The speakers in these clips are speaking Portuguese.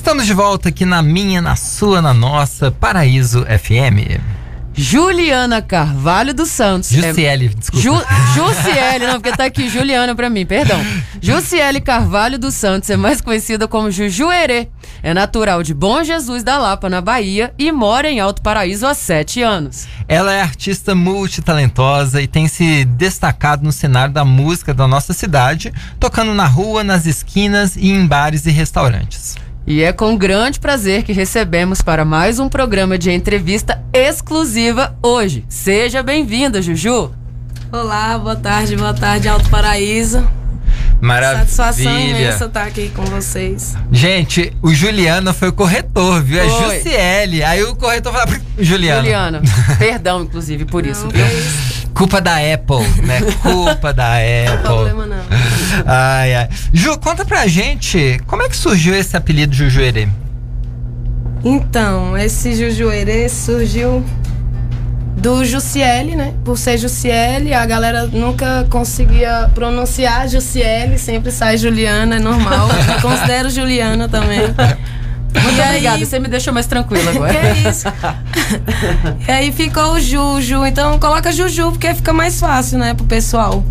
Estamos de volta aqui na minha, na sua, na nossa Paraíso FM. Juliana Carvalho dos Santos. Jussiele, é, desculpa. Ju, Jussiele, não, porque tá aqui Juliana pra mim, perdão. Jussiele Carvalho dos Santos é mais conhecida como Jujuerê. É natural de Bom Jesus da Lapa, na Bahia, e mora em Alto Paraíso há sete anos. Ela é artista multitalentosa e tem se destacado no cenário da música da nossa cidade, tocando na rua, nas esquinas e em bares e restaurantes. E é com grande prazer que recebemos para mais um programa de entrevista exclusiva hoje. Seja bem-vinda, Juju. Olá, boa tarde, boa tarde, Alto Paraíso. Maravilha. Satisfação imensa estar aqui com vocês. Gente, o Juliano foi o corretor, viu? É foi. É Jussiele. Aí o corretor falou, Juliano. Juliana, perdão, inclusive, por isso, não, viu? Culpa da Apple, né? Culpa da Apple. Não problema não. Ai, ai. Ju, conta pra gente, como é que surgiu esse apelido Jujuerê? Então, esse Jujuerê surgiu do Jussiele, né? Por ser Jussiele, a galera nunca conseguia pronunciar Jussiele, sempre sai Juliana, é normal. Eu considero Juliana também. Muito obrigada, você me deixou mais tranquila agora. que é isso. e aí ficou o Juju, então coloca Juju porque fica mais fácil, né, pro pessoal.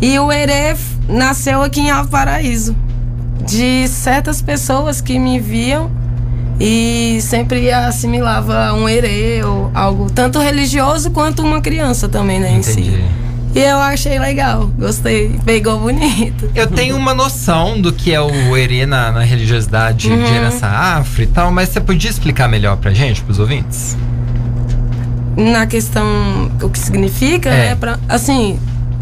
E o Herê nasceu aqui em Alto Paraíso. De certas pessoas que me viam e sempre assimilava um herê ou algo tanto religioso quanto uma criança também, né, Entendi. em si. E eu achei legal, gostei, pegou bonito. Eu tenho uma noção do que é o herê na, na religiosidade uhum. de herança afro e tal, mas você podia explicar melhor pra gente, pros ouvintes? Na questão, o que significa, é. né, pra, assim,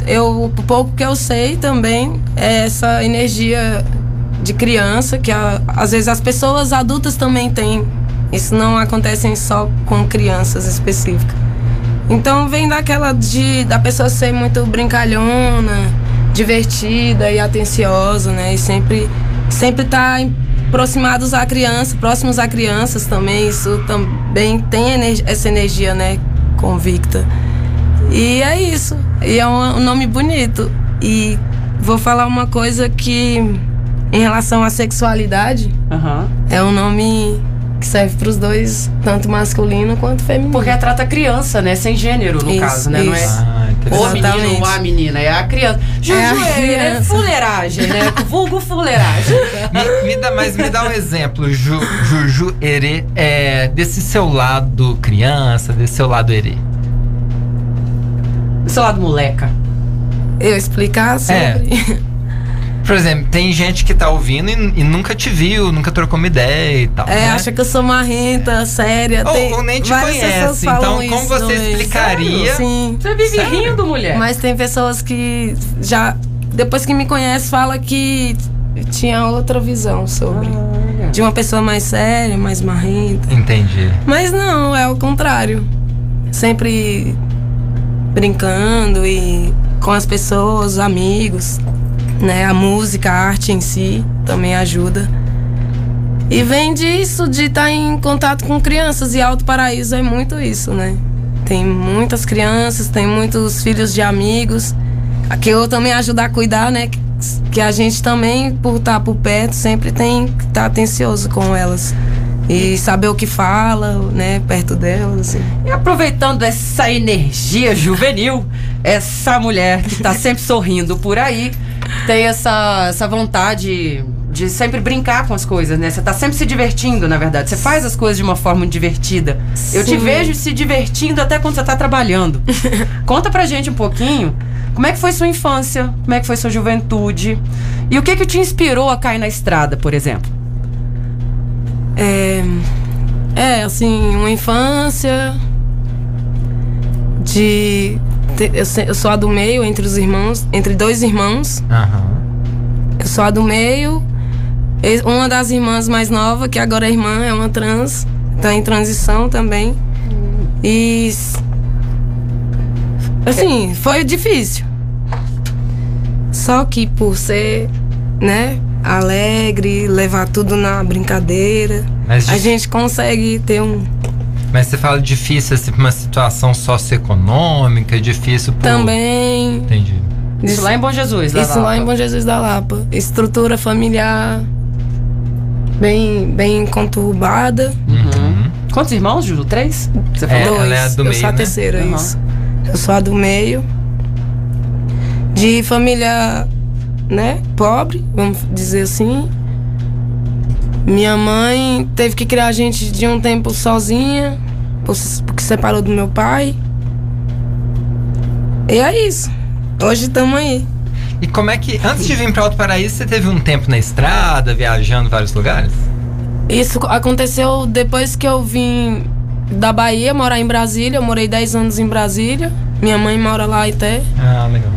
eu, o pouco que eu sei também é essa energia de criança, que a, às vezes as pessoas adultas também têm. Isso não acontece só com crianças específicas. Então vem daquela de da pessoa ser muito brincalhona, divertida e atenciosa, né? E sempre sempre tá aproximados à criança, próximos a crianças também. Isso também tem essa energia, né, convicta. E é isso. E é um, um nome bonito. E vou falar uma coisa que em relação à sexualidade, uhum. é um nome que serve para os dois, tanto masculino quanto feminino. Porque retrata a criança, né? Sem gênero, no isso, caso, né? Isso. Não é Ah, o menino ou a menina, é a criança. Juju É a é, é fuleiragem, né? Vulgo fuleiragem. me, me dá, mas me dá um exemplo, Ju, Juju Herê, é, desse seu lado criança, desse seu lado Herê. Do seu lado moleca. Eu explicar sobre. Por exemplo, tem gente que tá ouvindo e, e nunca te viu, nunca trocou uma ideia e tal. É, né? acha que eu sou marrenta, séria. tem ou, ou nem te conhece. Então, como você explicaria? Sim. Você vive Sério? rindo, mulher. Mas tem pessoas que já, depois que me conhecem, fala que tinha outra visão sobre. Olha. De uma pessoa mais séria, mais marrenta. Entendi. Mas não, é o contrário. Sempre brincando e com as pessoas, os amigos, né? A música, a arte em si também ajuda. E vem disso, de estar em contato com crianças. E Alto Paraíso é muito isso, né? Tem muitas crianças, tem muitos filhos de amigos. Que eu também ajudo a cuidar, né? Que- a gente também, por estar por perto, sempre tem que estar atencioso com elas. E saber o que fala, né? Perto delas. assim. E aproveitando essa energia juvenil, essa mulher que tá sempre sorrindo por aí, tem essa, essa vontade de sempre brincar com as coisas, né? Você tá sempre se divertindo, na verdade. Você faz as coisas de uma forma divertida. Eu te Sim. vejo se divertindo até quando você tá trabalhando. Conta pra gente um pouquinho como é que foi sua infância, como é que foi sua juventude e o que que te inspirou a cair na estrada, por exemplo. É, é, assim, uma infância de. Eu, sou a do meio entre os irmãos, entre dois irmãos. Aham. Eu sou a do meio. Uma das irmãs mais nova, que agora é irmã, é uma trans, tá em transição também. E. Assim, foi difícil. Só que por ser, né, alegre, levar tudo na brincadeira, Mas, a gente consegue ter um. mas você fala difícil assim, pra uma situação socioeconômica, difícil por. Também. Entendi. Isso lá em Bom Jesus, lá Isso lá em Bom Jesus da Lapa. Estrutura familiar. bem, bem conturbada. Uhum. Quantos irmãos, Ju? Três? Você é, falou? Ela é a do eu meio, sou a né? terceira, uhum. isso. Eu sou a do meio. De família, né, pobre, vamos dizer assim. Minha mãe teve que criar a gente de um tempo sozinha, porque separou do meu pai. E é isso. Hoje estamos aí. E como é que, antes de vir para Alto Paraíso, você teve um tempo na estrada, viajando vários lugares? Isso aconteceu depois que eu vim da Bahia morar em Brasília. Eu morei 10 anos em Brasília. Minha mãe mora lá até. Ah, legal.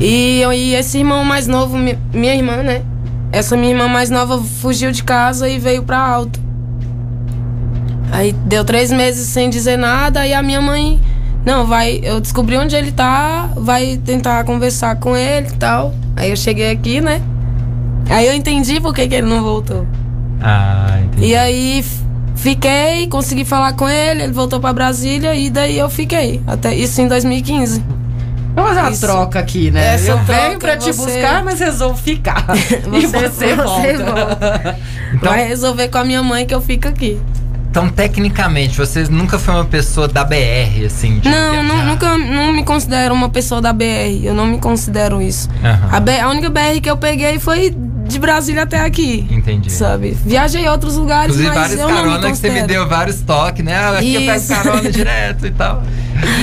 E, e esse irmão mais novo, minha irmã, né? Essa minha irmã mais nova fugiu de casa e veio pra Alto. Aí deu três meses sem dizer nada e a minha mãe não, vai. Eu descobri onde ele tá, vai tentar conversar com ele e tal. Aí eu cheguei aqui, né? Aí eu entendi por que, que ele não voltou. Ah, entendi. E aí fiquei, consegui falar com ele, ele voltou para Brasília e daí eu fiquei. Até isso em 2015. Vamos fazer uma isso. troca aqui, né? Essa eu troca, venho pra te você... buscar, mas resolvo ficar. você, e você, você volta. volta. Então... Vai resolver com a minha mãe que eu fico aqui. Então, tecnicamente, você nunca foi uma pessoa da BR, assim? não, não, nunca não me considero uma pessoa da BR. Eu não me considero isso. Uhum. A, BR, a única BR que eu peguei foi de Brasília até aqui. Entendi. Sabe? Viajei em outros lugares, Inclusive, mas vários eu não me que você me deu vários toques, né? Aqui Isso. eu pego carona direto e tal.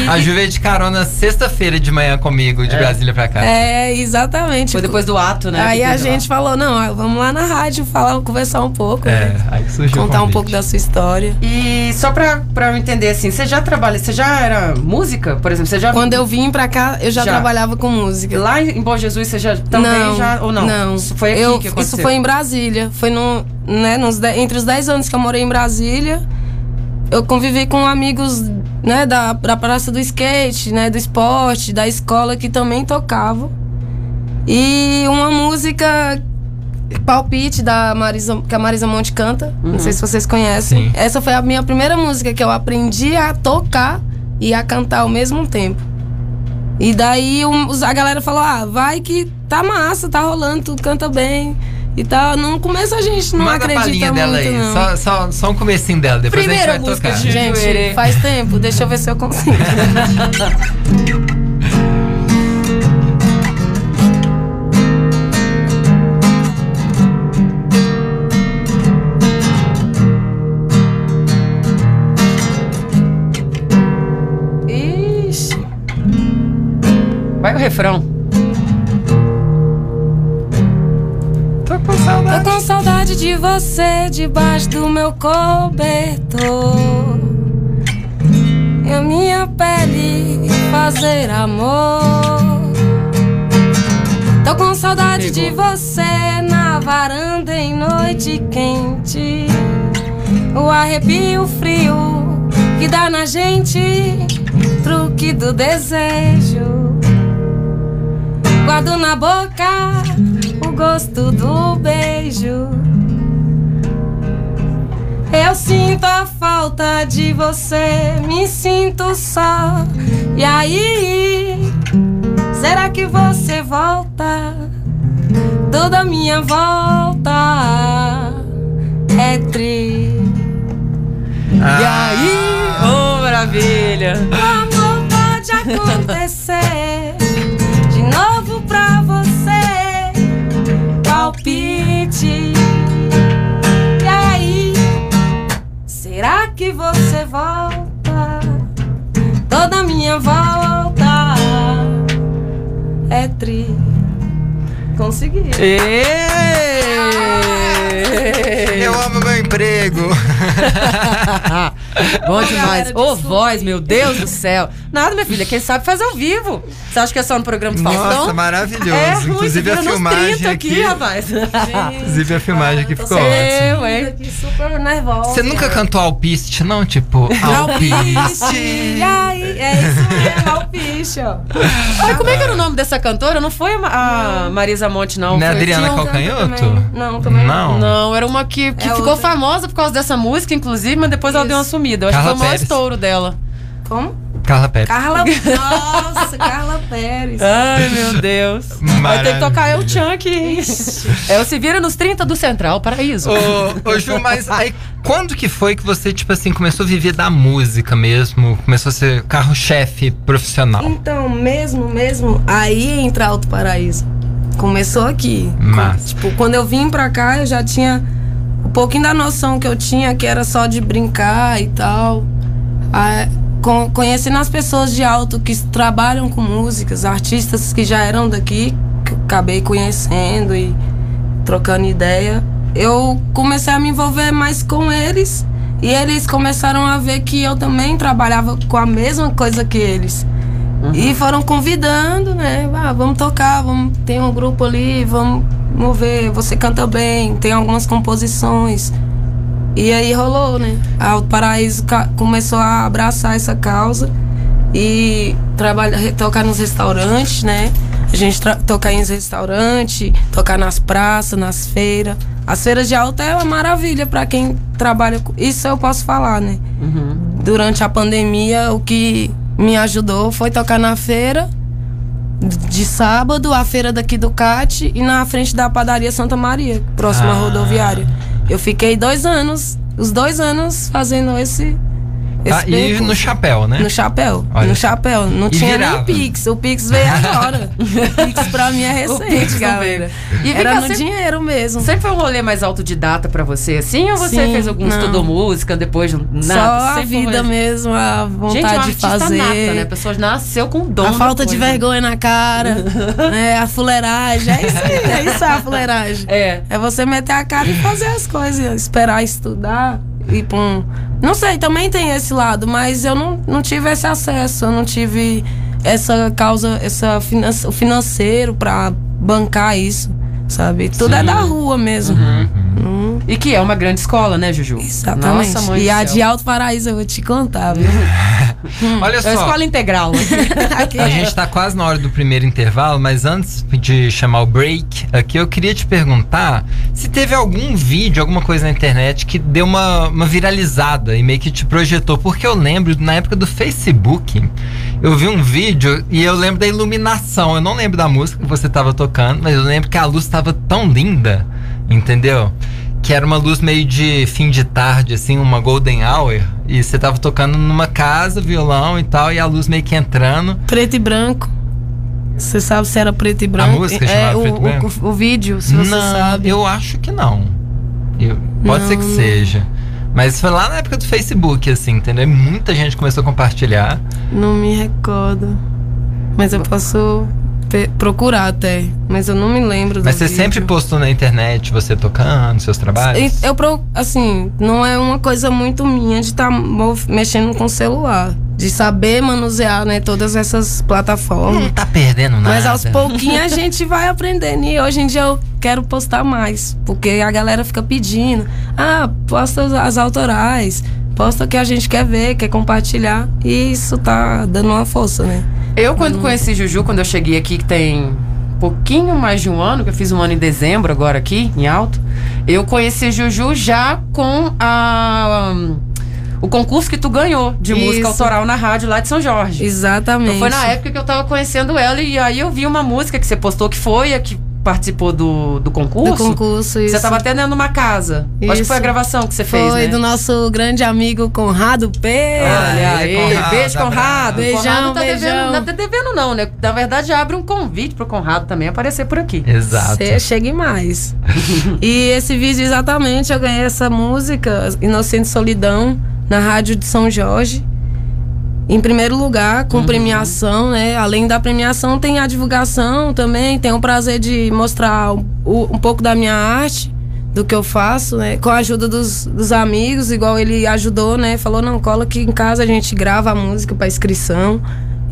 A Ju veio de carona sexta-feira de manhã comigo, de É. Brasília pra cá. É, exatamente. Foi depois do ato, né? Aí a teve lá. gente falou, não, ah, vamos lá na rádio falar, conversar um pouco, É, né? aí que surgiu Contar um pouco da sua história. E só pra, pra eu entender assim, você já trabalha, você já era música, por exemplo? Você já. Quando eu vim pra cá, eu já, Já. trabalhava com música. Lá em Bom Jesus, você já também não, já. Ou não? Não. Isso foi aqui Eu- que aconteceu. Isso foi em Brasília. Foi no, né, nos entre os 10 anos que eu morei em Brasília. Eu convivi com amigos né, da, da praça do skate, né, do esporte, da escola que também tocavam. E uma música palpite da Marisa, que a Marisa Monte canta. Não sei se vocês conhecem. Sim. Essa foi a minha primeira música que eu aprendi a tocar e a cantar ao mesmo tempo. E daí um- a galera falou: ah, vai que tá massa, tá rolando, tu canta bem. E tal. No começo a gente não Manda acredita palhinha muito, dela aí. não. Só, só, só um comecinho dela, depois Primeira a gente vai música tocar. de- Gente, faz tempo, deixa eu ver se eu consigo. Ixi. Vai o refrão. Saudade. de você debaixo do meu cobertor. E a minha pele fazer amor. Tô com saudade de você na varanda em noite quente. O arrepio frio que dá na gente, truque do desejo. Guardo na boca o gosto do beijo. Eu sinto a falta de você, me sinto só. E aí, será que você volta? Toda minha volta é tri. E aí? Ô, maravilha! O amor pode acontecer E aí, será que você volta? Toda minha volta é tri. Consegui. Eu amo meu emprego. Bom demais. Ô, desculpa. voz, meu Deus do céu. Nada, minha filha, quem sabe faz ao vivo. Você acha que é só no programa do Faustão? Nossa, maravilhoso. É ruim, Inclusive a filmagem 30 aqui. rapaz. Inclusive a filmagem aqui ficou ótima. Eu, hein? aqui super nervosa. Você nunca cantou alpiste, não? Tipo, Alpiste. alpiste. Aí, é isso mesmo, ó. Ai, como é que era o nome dessa cantora? Não foi a, Ma- a Marisa Monte, não. Não é Adriana um- Calcanhoto? também. Não, também Não. Não, era uma que, que É ficou outra. famosa por causa dessa música, inclusive, mas depois ela Isso. deu uma sumida. Eu acho Carla que foi o maior Pérez. estouro dela. Como? Carla Pérez. Carla, nossa, Carla Pérez. Ai, meu Deus. Vai ter que Maravilha. tocar El hein? É o Se Vira nos 30 do Central, Paraíso. Ô, ô Ju, mas aí quando que foi que você, tipo assim, começou a viver da música mesmo? Começou a ser carro-chefe profissional? Então, mesmo, mesmo, aí entra Alto Paraíso. Começou aqui. Massa. Tipo, quando eu vim pra cá, eu já tinha um pouquinho da noção que eu tinha, que era só de brincar e tal. Ah, con- conhecendo as pessoas de alto que trabalham com músicas, artistas que já eram daqui, que eu acabei conhecendo e trocando ideia. Eu comecei a me envolver mais com eles e eles começaram a ver que eu também trabalhava com a mesma coisa que eles. E foram convidando, né? Ah, vamos tocar, vamos, tem um grupo ali, vamos, vamos ver, você canta bem, tem algumas composições. E aí rolou, né? A Alto Paraíso começou a abraçar essa causa e trabalha, re- tocar nos restaurantes, né? A gente tocar em restaurantes, tocar nas praças, nas feiras. As feiras de alta é uma maravilha para quem trabalha com isso eu posso falar, né? Uhum. Durante a pandemia, o que me ajudou foi tocar na feira de sábado, a feira daqui do CAT e na frente da padaria Santa Maria, próxima Ah. rodoviária. Eu fiquei dois anos, os dois anos fazendo esse. Tá, e no chapéu, né? No chapéu. Olha no chapéu. Não E tinha virava. nem Pix. O Pix veio agora. o Pix pra mim é recente, galera. E Era no sempre- dinheiro mesmo. Sempre foi um rolê mais autodidata pra você, assim? Ou você Sim, fez algum não. estudou música depois? Nada? Só a vida mesmo, a vontade Gente, é de fazer. nata, né? A pessoa nasceu com dom. A falta de vergonha na cara, né, a fuleiragem, é isso aí, é isso a fuleiragem. É. É você meter a cara e fazer as coisas, esperar estudar e pra um... Não sei, também tem esse lado, mas eu não, não tive esse acesso, eu não tive essa causa, essa finan o financeiro pra bancar isso, sabe? Tudo é da rua mesmo. Hum, E que é uma grande escola, né, Juju? exatamente. Nossa, mãe e a céu. de Alto Paraíso eu vou te contar, viu? Olha É a só. escola integral. Aqui A é. gente tá quase na hora do primeiro intervalo, mas antes de chamar o break aqui, eu queria te perguntar se teve algum vídeo, alguma coisa na internet que deu uma, uma viralizada e meio que te projetou. Porque eu lembro, na época do Facebook, eu vi um vídeo e eu lembro da iluminação. Eu não lembro da música que você tava tocando, mas eu lembro que a luz tava tão linda, entendeu? Que era uma luz meio de fim de tarde, assim, uma golden hour. E você tava tocando numa casa, violão e tal, e a luz meio que entrando. Preto e branco. Você sabe se era preto e branco? música é, chamava o, Preto e o- Branco? O, vídeo, se você não, sabe. eu acho que não. Eu- pode Não, ser que seja. Mas foi lá na época do Facebook, assim, entendeu? Muita gente começou a compartilhar. Não me recordo. Mas eu posso procurar até. Mas eu não me lembro Mas você vídeo. sempre postou na internet você tocando, seus trabalhos? Eu, pro- assim, não é uma coisa muito minha de estar mexendo com o celular. De saber manusear, né, todas essas plataformas. Não tá perdendo nada. Mas aos pouquinhos a gente vai aprendendo. E hoje em dia eu quero postar mais. Porque a galera fica pedindo. Ah, posta as autorais. Posta o que a gente quer ver, quer compartilhar. E isso tá dando uma força, né? Eu, quando conheci Juju, quando eu cheguei aqui, que tem pouquinho mais de um ano, que eu fiz um ano em dezembro agora aqui, em Alto, eu conheci Juju já com a, um, o concurso que tu ganhou de música Isso. autoral na rádio lá de São Jorge. Exatamente. Então foi na época que eu tava conhecendo ela e aí eu vi uma música que você postou que foi a que participou do, do concurso. do concurso. Isso. Você tava até dentro de uma casa. Acho que Isso. foi a gravação que você Foi fez, né? do nosso grande amigo Conrado P. Olha Aí, Conrado, beijo, Conrado. Beijão, Conrado tá beijão. devendo, não tá devendo não, né? Na verdade, abre um convite pro Conrado também aparecer por aqui. Exato. Você chegue mais. e esse vídeo, exatamente, eu ganhei essa música, Inocente Solidão, na rádio de São Jorge. Em primeiro lugar, com premiação, né? Além da premiação, tem a divulgação também. Tenho o prazer de mostrar um, um pouco da minha arte, do que eu faço, né? Com a ajuda dos, dos amigos, igual ele ajudou, né? Falou, não, cola aqui em casa, a gente grava a música para inscrição.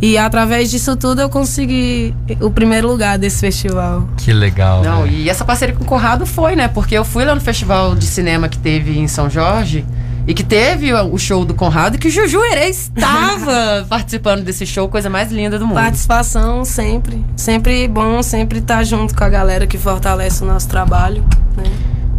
E através disso tudo eu consegui o primeiro lugar desse festival. Que legal. Não, né? e essa parceria com o Conrado foi, né? Porque eu fui lá no festival de cinema que teve em São Jorge e que teve o show do Conrado e que o Juju Herê estava participando desse show, coisa mais linda do mundo. Participação sempre. Sempre bom, sempre estar junto com a galera que fortalece o nosso trabalho. Né?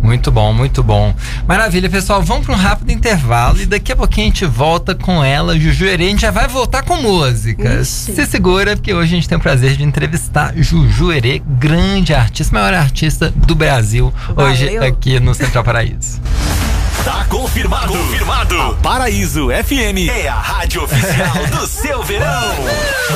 Muito bom, muito bom. Maravilha, pessoal. Vamos para um rápido intervalo e daqui a pouquinho a gente volta com ela, Juju Herê. A gente já vai voltar com música. Ixi. Se segura, porque hoje a gente tem o prazer de entrevistar Juju Herê, grande artista, maior artista do Brasil, Valeu. hoje aqui no Central Paraíso. Tá confirmado. Confirmado. A Paraíso FM é a rádio oficial do seu verão.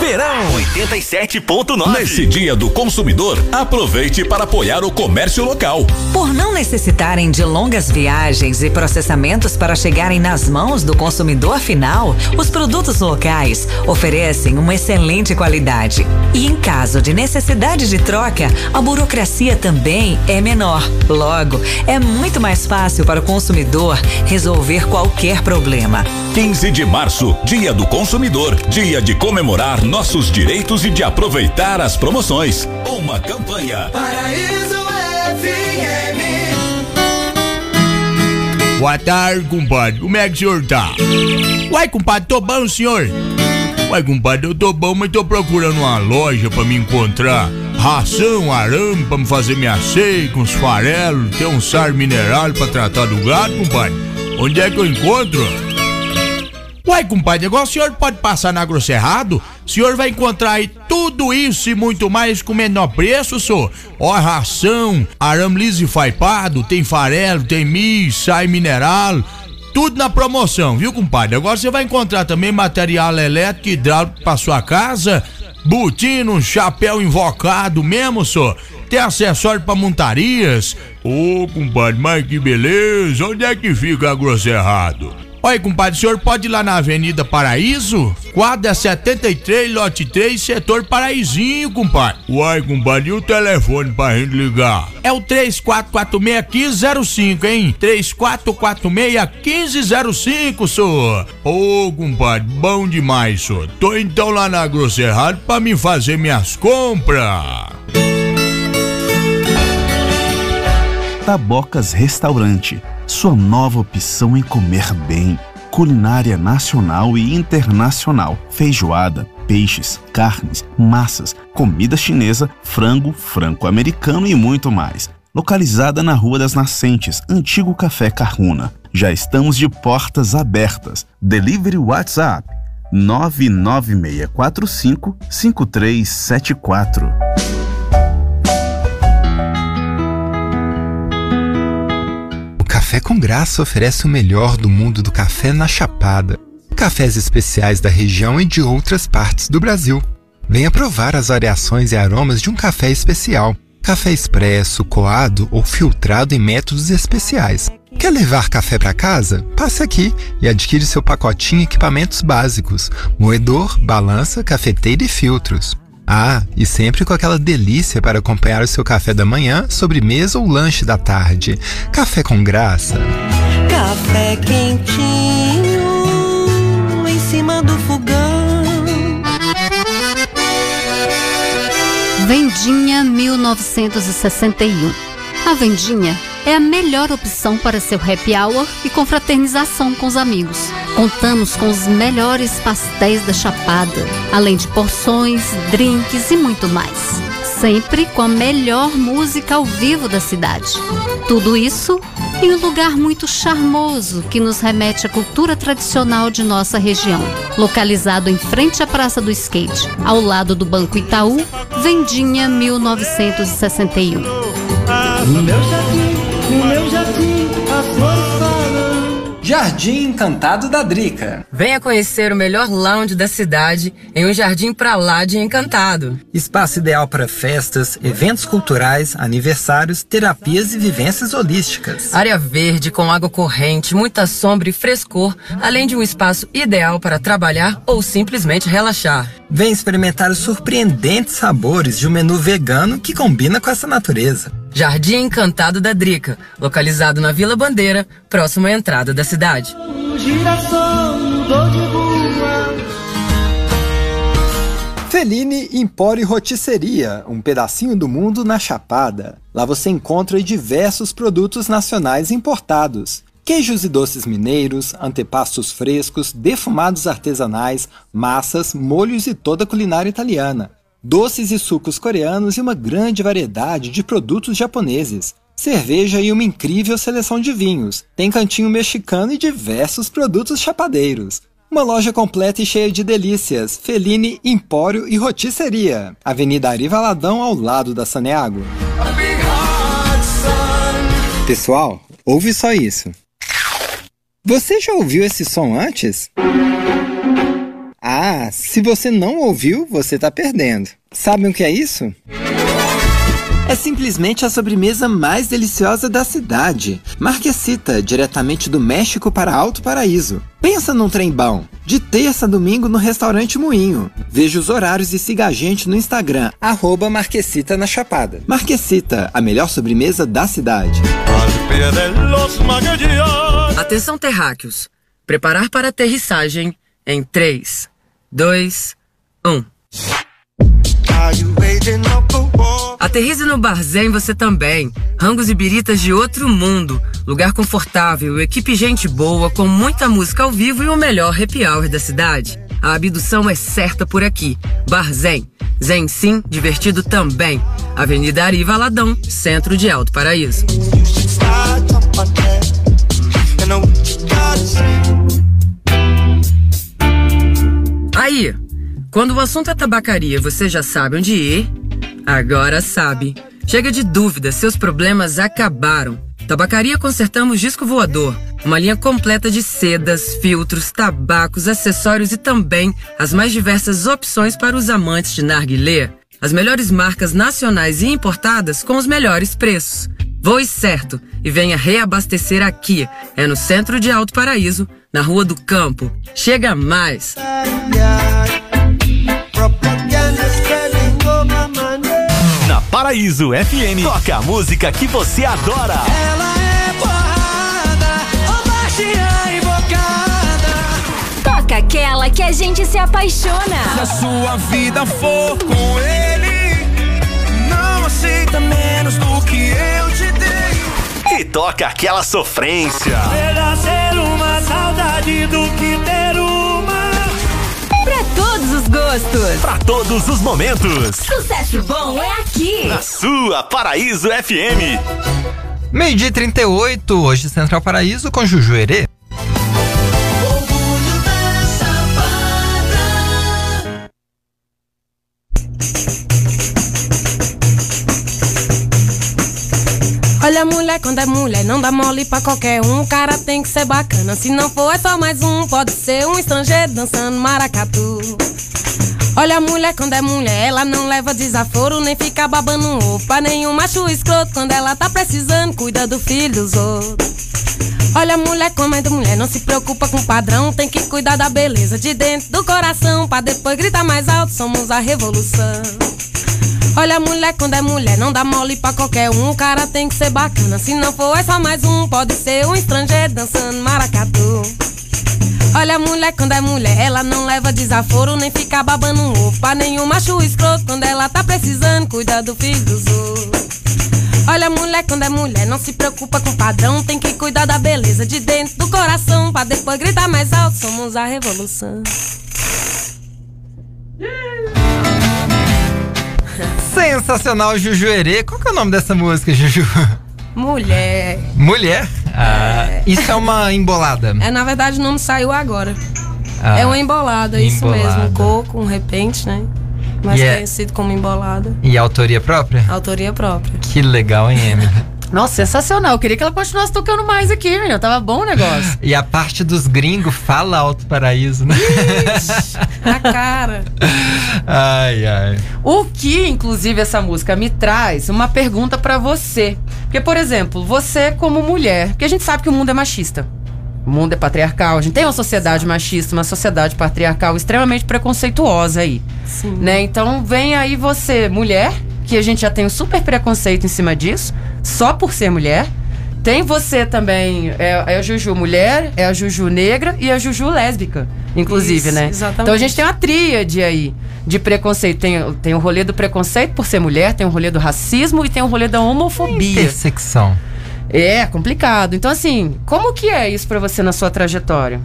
Verão 87.9. Nesse dia do consumidor, aproveite para apoiar o comércio local. Por não necessitarem de longas viagens e processamentos para chegarem nas mãos do consumidor final, os produtos locais oferecem uma excelente qualidade. E em caso de necessidade de troca, a burocracia também é menor. Logo, é muito mais fácil para o consumidor consumidor resolver qualquer problema. 15 de março, Dia do Consumidor, dia de comemorar nossos direitos e de aproveitar as promoções. Uma campanha. Paraíso FM. Boa tarde, compadre. Como é que o senhor tá? Uai, compadre, tô bom, senhor? Uai, compadre, eu tô bom, mas tô procurando uma loja pra me encontrar ração, arame pra me fazer minha com os farelos, tem um sar mineral pra tratar do gado, compadre. Onde é que eu encontro? Uai, compadre, igual o senhor pode passar na Grosserrado, o senhor vai encontrar aí tudo isso e muito mais com menor preço, senhor. Ó, ração, arame liso e faipado, tem farelo, tem milho, sai mineral, tudo na promoção, viu, compadre? Agora você vai encontrar também material elétrico e hidráulico pra sua casa, Butino, chapéu invocado mesmo, só. Tem acessório pra montarias. Ô, compadre, mas que beleza. Onde é que fica a Grosserrado? Oi, compadre, o senhor pode ir lá na Avenida Paraíso? Quadra 73, lote 3, setor Paraízinho, compadre. Uai, compadre, e o telefone pra gente ligar? É o 3446-1505, hein? 3446-1505, senhor. Ô, compadre, bom demais, senhor. Tô então lá na Grosserrado pra me fazer minhas compras. Tabocas Restaurante sua nova opção em comer bem. Culinária nacional e internacional, feijoada, peixes, carnes, massas, comida chinesa, frango, franco-americano e muito mais. Localizada na Rua das Nascentes, antigo Café Carruna. Já estamos de portas abertas. Delivery WhatsApp 99645 5374. Café com Graça oferece o melhor do mundo do café na Chapada. Cafés especiais da região e de outras partes do Brasil. Venha provar as variações e aromas de um café especial. Café expresso, coado ou filtrado em métodos especiais. Quer levar café para casa? Passe aqui e adquire seu pacotinho equipamentos básicos: moedor, balança, cafeteira e filtros. Ah, e sempre com aquela delícia para acompanhar o seu café da manhã, sobremesa ou lanche da tarde. Café com graça. Café quentinho em cima do fogão. Vendinha 1961. A Vendinha é a melhor opção para seu happy hour e confraternização com os amigos. Contamos com os melhores pastéis da Chapada, além de porções, drinks e muito mais. Sempre com a melhor música ao vivo da cidade. Tudo isso em um lugar muito charmoso que nos remete à cultura tradicional de nossa região. Localizado em frente à Praça do Skate, ao lado do Banco Itaú, Vendinha 1961. No meu jardim, as flores. Jardim Encantado da Drica. Venha conhecer o melhor lounge da cidade em um jardim pra lá de encantado. Espaço ideal para festas, eventos culturais, aniversários, terapias e vivências holísticas. Área verde com água corrente, muita sombra e frescor, além de um espaço ideal para trabalhar ou simplesmente relaxar. Venha experimentar os surpreendentes sabores de um menu vegano que combina com essa natureza. Jardim Encantado da Drica, localizado na Vila Bandeira, próximo à entrada da cidade. Feline Empório Rotisseria, um pedacinho do mundo na Chapada. Lá você encontra diversos produtos nacionais importados. Queijos e doces mineiros, antepastos frescos, defumados artesanais, massas, molhos e toda a culinária italiana doces e sucos coreanos e uma grande variedade de produtos japoneses. cerveja e uma incrível seleção de vinhos. Tem cantinho mexicano e diversos produtos chapadeiros. Uma loja completa e cheia de delícias. Feline, Empório e Rotisseria. Avenida Ari Valadão, ao lado da Saneago. Pessoal, ouve só isso. Você já ouviu esse som antes? Ah, se você não ouviu, você tá perdendo. Sabem o que é isso? É simplesmente a sobremesa mais deliciosa da cidade. Marquesita, diretamente do México para Alto Paraíso. Pensa num trem bom. De terça a domingo no restaurante Moinho. Veja os horários e siga a gente no Instagram, arroba Marquesita na Chapada. Marquesita, a melhor sobremesa da cidade. Atenção, terráqueos. Preparar para aterrissagem em 3, 2, 1. Aterrize no Barzém você também. Rangos e biritas de outro mundo. Lugar confortável, equipe gente boa, com muita música ao vivo e o melhor happy hour da cidade. A abdução é certa por aqui. Barzém. Zen sim, divertido também. Avenida Ari Valadão, centro de Alto Paraíso. Aí, quando o assunto é tabacaria, você já sabe onde ir? Agora sabe. Chega de dúvida, seus problemas acabaram. Tabacaria Consertamos Disco Voador. Uma linha completa de sedas, filtros, tabacos, acessórios e também as mais diversas opções para os amantes de narguilé. As melhores marcas nacionais e importadas com os melhores preços. Voe certo e venha reabastecer aqui. É no centro de Alto Paraíso, na Rua do Campo. Chega mais! Na Paraíso FM, toca a música que você adora. Ela é porrada, ô baixinha invocada. Toca aquela que a gente se apaixona. Se a sua vida for com ele, não aceita menos do que eu te dei. E toca aquela sofrência. Uma saudade do que ter uma. Pra todos os gostos. Pra todos os momentos. Sucesso bom é aqui. Na sua Paraíso FM. Meio-dia e 38, hoje Central Paraíso com Juju Herê. Olha, mulher, quando é mulher, não dá mole pra qualquer um. O cara tem que ser bacana. Se não for, é só mais um. Pode ser um estrangeiro dançando maracatu. Olha, mulher, quando é mulher, ela não leva desaforo, nem fica babando um ovo. Pra nenhum macho escroto, quando ela tá precisando, cuida do filho dos outros. Olha, mulher, como é de mulher, não se preocupa com padrão, tem que cuidar da beleza de dentro do coração, pra depois gritar mais alto, somos a revolução. Olha, mulher, quando é mulher, não dá mole pra qualquer um. O cara tem que ser bacana. Se não for, é só mais um. Pode ser um estrangeiro dançando maracatu. Olha, mulher, quando é mulher, ela não leva desaforo, nem fica babando um ovo. Pra nenhum macho escroto, quando ela tá precisando, cuida do filho dos outros. Olha, mulher, quando é mulher, não se preocupa com padrão, tem que cuidar da beleza de dentro do coração, pra depois gritar mais alto, somos a revolução. Sensacional, Juju Herê. Qual que é o nome dessa música, Juju? Mulher. Mulher? Ah, isso é uma embolada. É, na verdade, o nome saiu agora. Ah, é uma embolada, isso mesmo. embolada. Um coco, um repente, né? Mais E é- conhecido como embolada. E autoria própria? Autoria própria. Que legal, hein, Emily? Nossa, sensacional. Eu queria que ela continuasse tocando mais aqui, menina. Tava bom o negócio. E a parte dos gringos fala Alto Paraíso, né? A cara. ai, ai. O que, inclusive, essa música me traz uma pergunta pra você. Porque, por exemplo, você como mulher, porque a gente sabe que o mundo é machista. O mundo é patriarcal, a gente tem uma sociedade machista, uma sociedade patriarcal extremamente preconceituosa aí. Sim. Né? Então vem aí você, mulher, que a gente já tem um super preconceito em cima disso, só por ser mulher. Tem você também, é, é a Juju mulher, é a Juju negra e a Juju lésbica, inclusive, Isso, né? exatamente. Então a gente tem uma tríade aí de preconceito. Tem, tem o rolê do preconceito por ser mulher, tem o rolê do racismo e tem o rolê da homofobia. Intersecção. É complicado. Então, assim, como que é isso pra você na sua trajetória?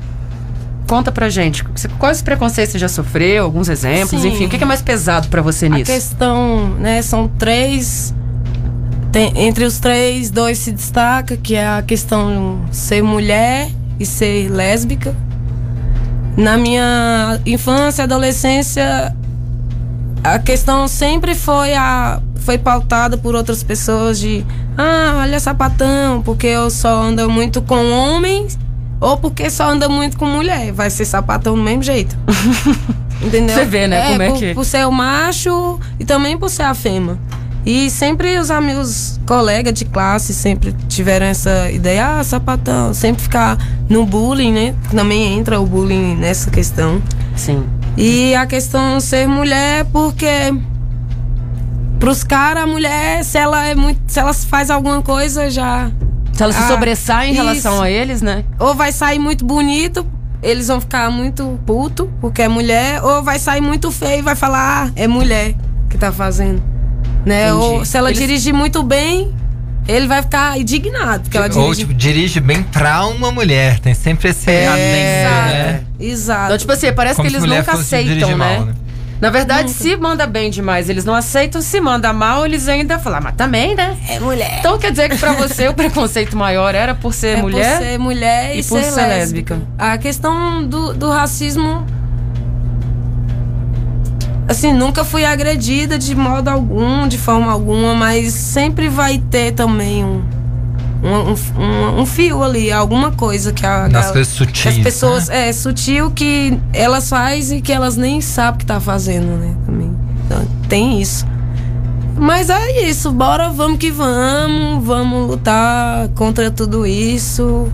Conta pra gente. Quais preconceitos você já sofreu? Alguns exemplos? Sim. Enfim, o que é mais pesado pra você A nisso? questão, né, são três tem, entre os três, dois se destaca, que é a questão de ser mulher e ser lésbica. Na minha infância e adolescência, a questão sempre foi a foi pautada por outras pessoas de ah, olha sapatão, porque eu só ando muito com homens ou porque só anda muito com mulher. Vai ser sapatão do mesmo jeito. Entendeu? Você vê, né? É, como é por, que. por ser o macho e também por ser a fêmea. E sempre os amigos, colegas de classe, sempre tiveram essa ideia, ah, sapatão, sempre ficar no bullying, né? Também entra o bullying nessa questão. Sim. E a questão ser mulher, porque pros caras, a mulher, se ela é muito. Se ela faz alguma coisa, já. Se ela se Ah, sobressai em isso. relação a eles, né? Ou vai sair muito bonito, eles vão ficar muito puto, porque é mulher, ou vai sair muito feio e vai falar, ah, é mulher que tá fazendo. Né? Entendi. Ou se ela Eles- dirigir muito bem, ele vai ficar indignado, porque ela Ou, dirige. tipo, dirige bem pra uma mulher. Tem sempre esse É, adendo, né? Exato. Então, tipo assim, parece Como que eles nunca aceitam, né? mal, né? Na verdade, se manda bem demais, eles não aceitam. Se manda mal, eles ainda falam, "Ah, mas também, né? É mulher. Então quer dizer que pra você o preconceito maior era por ser é mulher? por ser mulher e, e por ser, ser lésbica. A questão do, do racismo. Assim, nunca fui agredida de modo algum, de forma alguma, mas sempre vai ter também um, um, um- um- fio ali, alguma coisa que a. Que a- coisas que sutis, as pessoas. né? É, sutil que elas fazem e que elas nem sabem que tá fazendo, né? Também. Então, tem isso. Mas é isso, bora, vamos que vamos, vamos lutar contra tudo isso.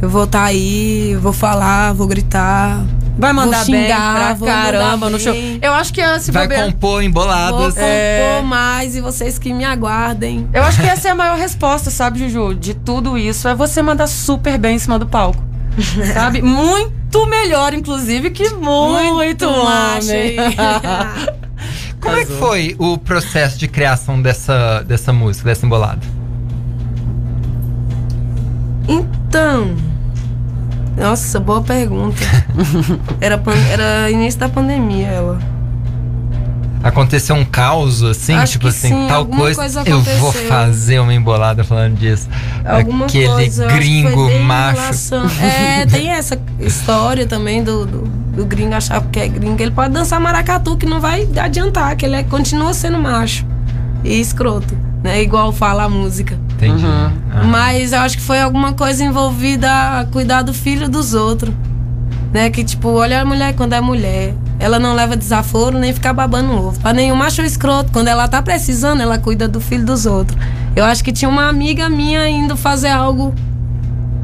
Eu vou estar aí, vou falar, vou gritar. Vai mandar vou xingar, bem pra vou caramba no show. Eu acho que se Vai bobear- compor Vou emboladas. compor É. mais e vocês que me aguardem. Eu acho que essa é a maior resposta, sabe, Juju? De tudo isso é você mandar super bem em cima do palco. sabe? Muito melhor, inclusive, que muito, Muito homem. Como é que foi o processo de criação dessa, dessa música, dessa embolada? Então. Nossa, boa pergunta. Era, era início da pandemia ela. Aconteceu um caos, assim, Acho tipo assim, sim, tal coisa, coisa eu vou fazer uma embolada falando disso. Alguma Aquele coisa. gringo macho. relação- É, tem essa história também do, do, do gringo achar que é gringo. Ele pode dançar maracatu que não vai adiantar, que ele é- continua sendo macho e escroto, né? Igual fala a música. Entendi. Uhum. Ah. Mas eu acho que foi alguma coisa envolvida a cuidar do filho dos outros. Né? Que tipo, olha a mulher quando é mulher. Ela não leva desaforo nem ficar babando ovo. Pra nenhum macho escroto. Quando ela tá precisando, ela cuida do filho dos outros. Eu acho que tinha uma amiga minha indo fazer algo.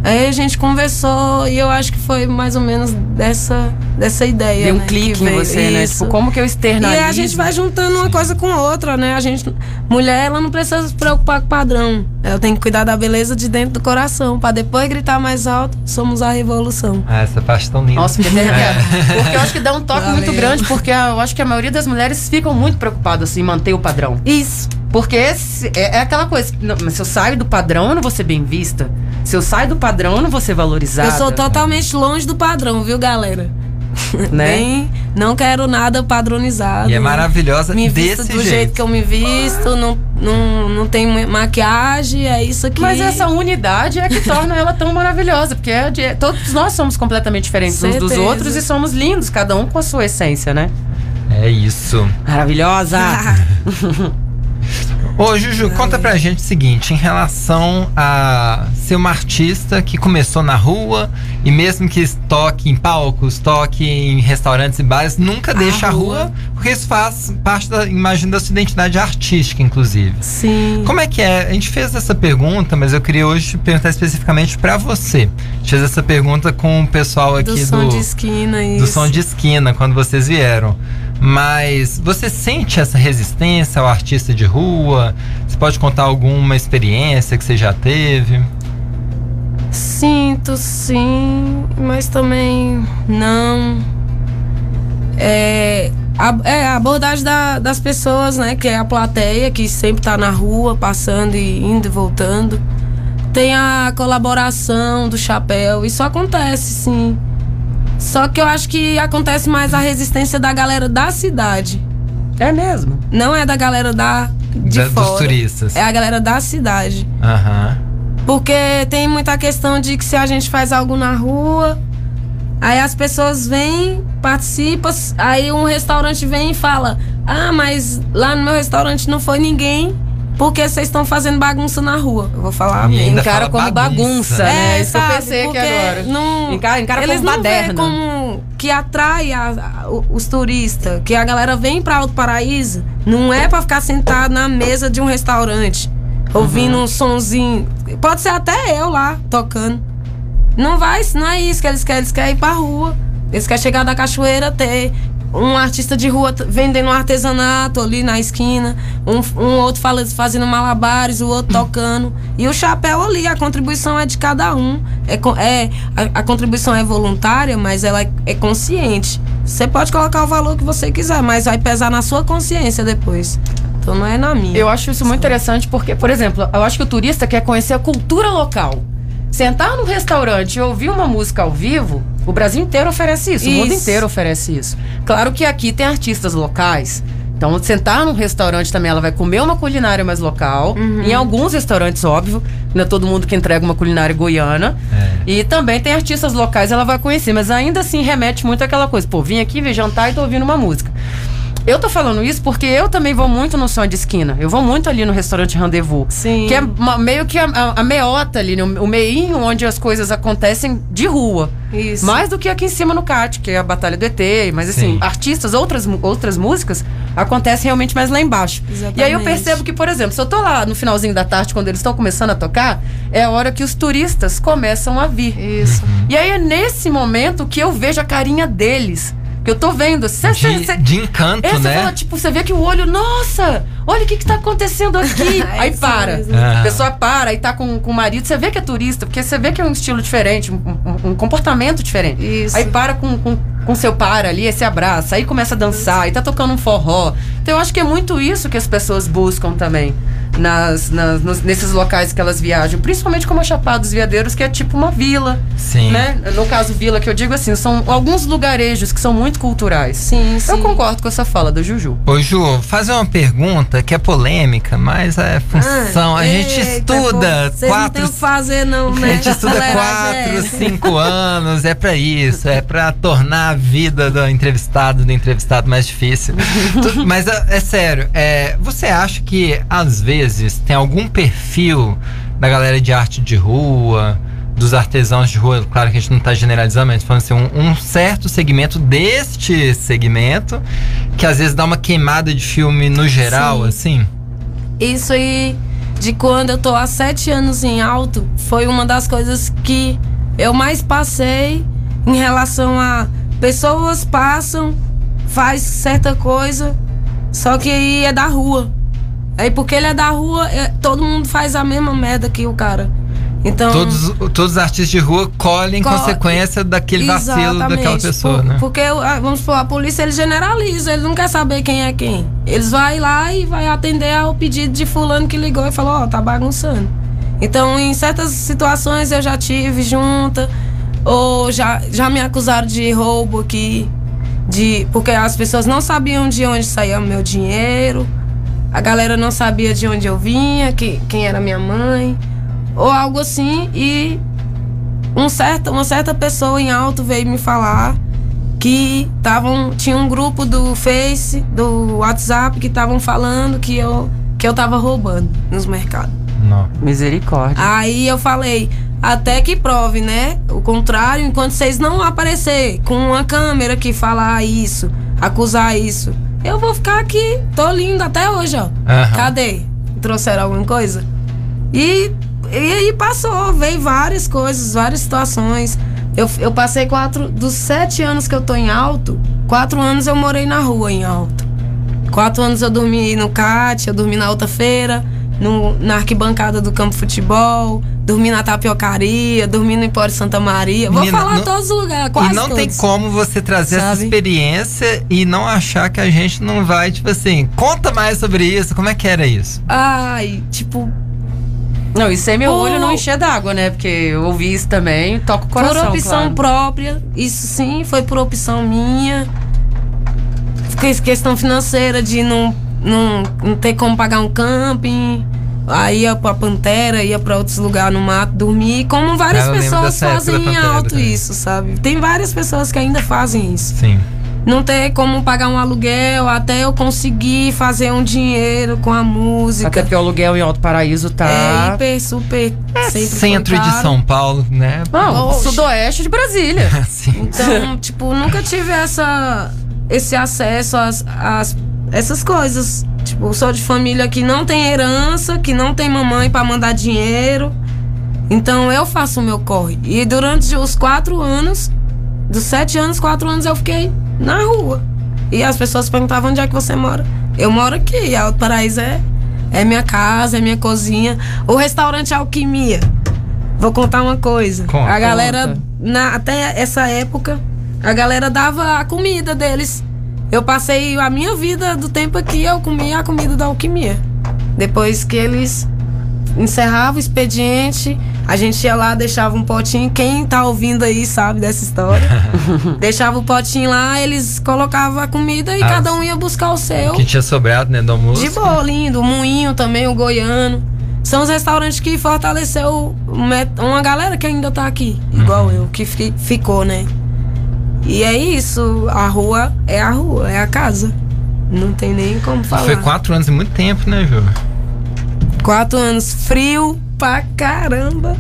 Aí a gente conversou e eu acho que foi mais ou menos dessa, dessa ideia. Deu um né, clique que em você, né? Isso. Tipo, como que eu E externalizo? a gente vai juntando uma coisa com outra, né? A gente, mulher, ela não precisa se preocupar com o padrão. Ela tem que cuidar da beleza de dentro do coração, Pra depois gritar mais alto, somos a revolução. Ah, essa parte tão linda. Nossa, que É. Porque eu acho que dá um toque Valeu. muito grande, porque eu acho que a maioria das mulheres ficam muito preocupadas em manter o padrão. Isso. Porque esse- é, é aquela coisa, não, se eu saio do padrão, eu não vou ser bem vista. Se eu saio do padrão, eu não vou ser valorizada. Eu sou totalmente longe do padrão, viu, galera? Né? Bem, não quero nada padronizado. E é maravilhosa Me visto do jeito. jeito que eu me visto, não, não, não tem maquiagem, é isso aqui. Mas essa unidade é que torna ela tão maravilhosa, porque é de- todos nós somos completamente diferentes uns dos Certeza. outros e somos lindos, cada um com a sua essência, né? É isso. Maravilhosa! Ô, Juju, conta pra gente o seguinte, em relação a ser uma artista que começou na rua e mesmo que toque em palcos, toque em restaurantes e bares, nunca deixa a rua, porque isso faz parte da, imagino, da sua identidade artística, inclusive. Sim. Como é que é? A gente fez essa pergunta, mas eu queria hoje perguntar especificamente pra você. A gente fez essa pergunta com o pessoal aqui do do, som de esquina, do isso. som de esquina, quando vocês vieram. Mas você sente essa resistência ao artista de rua? Você pode contar alguma experiência que você já teve? Sinto sim, mas também não. É a, é a abordagem da- das pessoas, né? Que é a plateia, que sempre tá na rua, passando e indo e voltando. Tem a colaboração do chapéu, isso acontece sim. Só que eu acho que acontece mais a resistência da galera da cidade. É mesmo? Não é da galera da de Da- dos fora. turistas. É a galera da cidade. Aham. Porque tem muita questão de que se a gente faz algo na rua, aí as pessoas vêm, participam, aí um restaurante vem e fala: Ah, mas lá no meu restaurante não foi ninguém. Porque vocês estão fazendo bagunça na rua. Eu vou falar ainda Encara fala como bagunça, né? É, Isso que eu sabe, pensei aqui agora. Não, Encara- encara eles como não baderna. como que atrai a- a- os turistas, que a galera vem pra Alto Paraíso, não é pra ficar sentado na mesa de um restaurante, ouvindo Uhum. um sonzinho. Pode ser até eu lá tocando. Não vai, não é isso que eles querem, eles querem ir pra rua. Eles querem chegar da cachoeira, ter um artista de rua vendendo um artesanato ali na esquina, um, um outro fazendo malabares, o outro tocando. E o chapéu ali, a contribuição é de cada um. É, é, a, a contribuição é voluntária, mas ela é, é consciente. Você pode colocar o valor que você quiser, mas vai pesar na sua consciência depois. Então não é na minha. Eu acho isso muito interessante porque, por exemplo, eu acho que o turista quer conhecer a cultura local. Sentar num restaurante e ouvir uma música ao vivo, o Brasil inteiro oferece isso, o mundo Isso. inteiro oferece isso. Claro que aqui tem artistas locais. Então, sentar num restaurante também, ela vai comer uma culinária mais local. Uhum. Em alguns restaurantes, óbvio, não é todo mundo que entrega uma culinária goiana. E também tem artistas locais, ela vai conhecer, mas ainda assim remete muito àquela coisa. Pô, vim aqui, vim jantar e tô ouvindo uma música. Eu tô falando isso porque eu também vou muito no som de esquina. Eu vou muito ali no restaurante Rendezvous. Sim. Que é uma- meio que a, a, a meota ali, né? o meinho onde as coisas acontecem de rua. Isso. Mais do que aqui em cima no CAT, que é a Batalha do ET. Mas assim, Sim. artistas, outras, outras músicas acontecem realmente mais lá embaixo. E aí eu Exatamente. percebo que, por exemplo, se eu tô lá no finalzinho da tarde, quando eles estão começando a tocar, é a hora que os turistas começam a vir. Isso. E aí é nesse momento que eu vejo a carinha deles. Que eu tô vendo. Cê, cê- De, cê- de encanto, é, você né? fala, tipo, você vê que o olho, nossa, olha o que que tá acontecendo aqui. É aí isso para. mesmo. A pessoa para e tá com, com o marido, você vê que é turista, porque você vê que é um estilo diferente, um, um- um comportamento diferente. Isso. Aí para com, com, com seu par ali, aí se abraça, aí começa a dançar, aí tá tocando um forró. Então eu acho que é muito isso que as pessoas buscam também. Nas, nas- nos- nesses locais que elas viajam, principalmente como a Chapada dos Veadeiros, que é tipo uma vila, Sim. né? No caso vila que eu digo assim, são alguns lugarejos que são muito culturais. Sim, sim. Eu concordo com essa fala do Juju. Ô Ju, fazer uma pergunta que é polêmica, mas é função. a gente Ah, Eita, estuda pô, não quatro. tem o que fazer, não, né? A gente estuda Fuleiragem quatro, é cinco anos, é pra isso, é pra tornar a vida do entrevistado do entrevistado mais difícil. Mas é, é sério, é, você acha que às vezes tem algum perfil da galera de arte de rua, dos artesãos de rua, claro que a gente não tá generalizando, mas falando assim, um, um certo segmento deste segmento que às vezes dá uma queimada de filme no geral, Sim. assim? Isso aí, de quando eu tô há sete anos em alto, foi uma das coisas que eu mais passei em relação a pessoas passam, faz certa coisa, só que aí é da rua. Aí porque ele é da rua, é- todo mundo faz a mesma merda que o cara. Então. Todos, todos os artistas de rua colhem Co- consequência daquele vacilo daquela pessoa, Por- né? Porque, vamos supor, a polícia ele generaliza, ele não quer saber quem é quem. Eles vai lá e vai atender ao pedido de fulano que ligou e falou, ó, tá bagunçando. Então, em certas situações eu já tive junta, ou já, já me acusaram de roubo aqui, de, porque as pessoas não sabiam de onde saía o meu dinheiro, a galera não sabia de onde eu vinha, que, quem era minha mãe, ou algo assim, e um certa, uma certa pessoa em alto veio me falar que tavam, tinha um grupo do Face, do WhatsApp, que estavam falando que eu, que eu tava roubando nos mercados. Não. Misericórdia. Aí eu falei, até que prove, né? O contrário, enquanto vocês não aparecer com uma câmera que falar isso, acusar isso, eu vou ficar aqui, tô lindo até hoje, ó. Aham. Cadê? Trouxeram alguma coisa? E, e aí passou, veio várias coisas, várias situações. Eu, eu passei quatro, dos sete anos que eu tô em alto, quatro anos eu morei na rua em alto. Quatro anos eu dormi no CAT, eu dormi na outra feira, no, na arquibancada do campo de futebol, dormi na tapiocaria, dormi no Empório Santa Maria. Vou Menina, falar não- todos os lugares, quase E não tem todos. como você trazer essa Sabe? experiência e não achar que a gente não vai, tipo assim, conta mais sobre isso, como é que era isso? Ai, tipo, Não, isso aí meu Pô. olho não encher d'água, né? Porque eu ouvi isso também, toca o coração. por opção claro. própria, isso sim, foi por opção minha. Fiquei questão financeira de não não, não ter como pagar um camping. Aí ia pra Pantera, ia pra outros lugares no mato dormir. Como várias Ah, pessoas fazem em Pantera alto também. isso, sabe? Tem várias pessoas que ainda fazem isso. Sim. Não ter como pagar um aluguel até eu conseguir fazer um dinheiro com a música. Até porque o aluguel em Alto Paraíso tá. É hiper, super. sempre foi Centro de. São Paulo, né? Não, Oxe. sudoeste de Brasília. Sim. Então, tipo, nunca tive essa, esse acesso às, às essas coisas. Tipo, sou de família que não tem herança, que não tem mamãe pra mandar dinheiro. Então eu faço o meu corre. E durante os quatro anos, dos sete anos, quatro anos eu fiquei na rua. E as pessoas perguntavam onde é que você mora. Eu moro aqui, Alto Paraíso é, é minha casa, é minha cozinha. O restaurante Alquimia. Vou contar uma coisa. Conta. a galera, na, até essa época, a galera dava a comida deles. Eu passei a minha vida do tempo aqui, eu comia a comida da alquimia. Depois que eles encerravam o expediente, a gente ia lá, deixava um potinho. Quem tá ouvindo aí sabe dessa história. deixava o potinho lá, eles colocavam a comida e Ah, cada um ia buscar o seu. Que tinha sobrado, né, do almoço. De boa, lindo. O Moinho também, o Goiano. São os restaurantes que fortaleceu uma galera que ainda tá aqui, igual eu, que fi- ficou, né? E é isso, a rua é a rua, é a casa. Não tem nem como falar. Foi quatro anos e muito tempo, né, Ju? Quatro anos, frio pra caramba.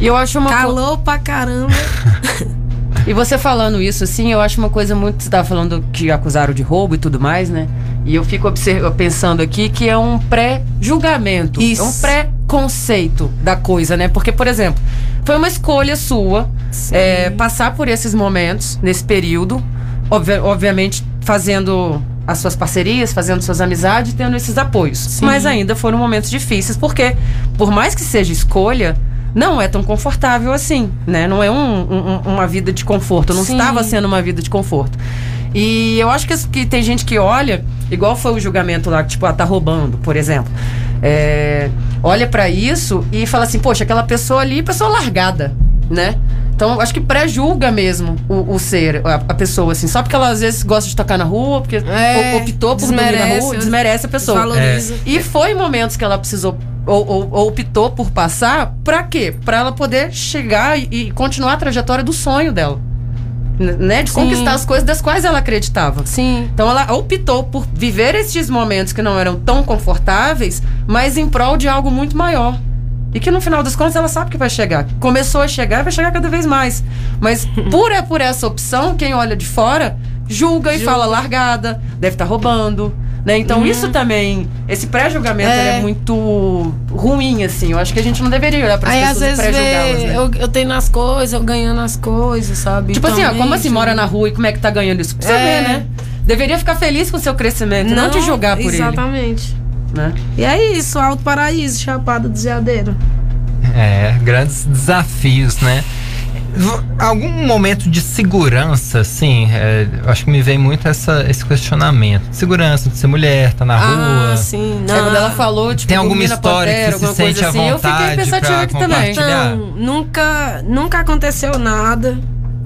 E eu acho uma co- Calor pra caramba. E você falando isso, assim, eu acho uma coisa muito. Você tava falando que acusaram de roubo e tudo mais, né? E eu fico pensando aqui que é um pré-julgamento. Isso. É um pré-conceito da coisa, né? Porque, por exemplo, foi uma escolha sua é, passar por esses momentos, nesse período. obvi- obviamente, fazendo as suas parcerias, fazendo suas amizades, tendo esses apoios. Mas ainda foram momentos difíceis, porque, por mais que seja escolha, não é tão confortável assim, né? Não é um- um- uma vida de conforto. Não Sim. estava sendo uma vida de conforto. E eu acho que, que tem gente que olha, igual foi o julgamento lá, tipo, ah, tá roubando, por exemplo. É, olha pra isso e fala assim, poxa, aquela pessoa ali, pessoa largada, né? Então, acho que pré-julga mesmo o, o ser, a, a pessoa, assim. Só porque ela às vezes gosta de tocar na rua, porque É, optou por dormir na rua, desmerece a pessoa. Desvaloriza. E foi momentos que ela precisou ou, ou- ou optou por passar, pra quê? Pra ela poder chegar e, e continuar a trajetória do sonho dela. Né? De Sim. conquistar as coisas das quais ela acreditava. Sim. Então ela optou por viver esses momentos que não eram tão confortáveis, mas em prol de algo muito maior. E que no final das contas ela sabe que vai chegar. Começou a chegar e vai chegar cada vez mais. Mas por, por essa opção, quem olha de fora julga e Julga. fala largada, deve estar roubando. Né? Então Uhum. isso também, esse pré-julgamento É. é muito ruim, assim. Eu acho que a gente não deveria olhar para as pessoas e pré-julgá-las, né? eu, eu tenho as coisas, eu ganhando as coisas, sabe? Tipo assim, ó, como assim mora na rua e como é que tá ganhando isso? Pra você É. ver, né? Deveria ficar feliz com o seu crescimento, não, te julgar por ele. Exatamente. Né? E é isso, Alto Paraíso, Chapada do Zeadeiro. É, grandes desafios, né? V- Algum momento de segurança, assim, é, acho que me vem muito essa, esse questionamento. Segurança de ser mulher, tá na rua. Ah, sim. É, quando ela falou, tipo, Tem alguma história Pantera, que se alguma sente coisa à assim, eu fiquei vontade pensativa pra aqui também. Então, nunca, nunca aconteceu nada.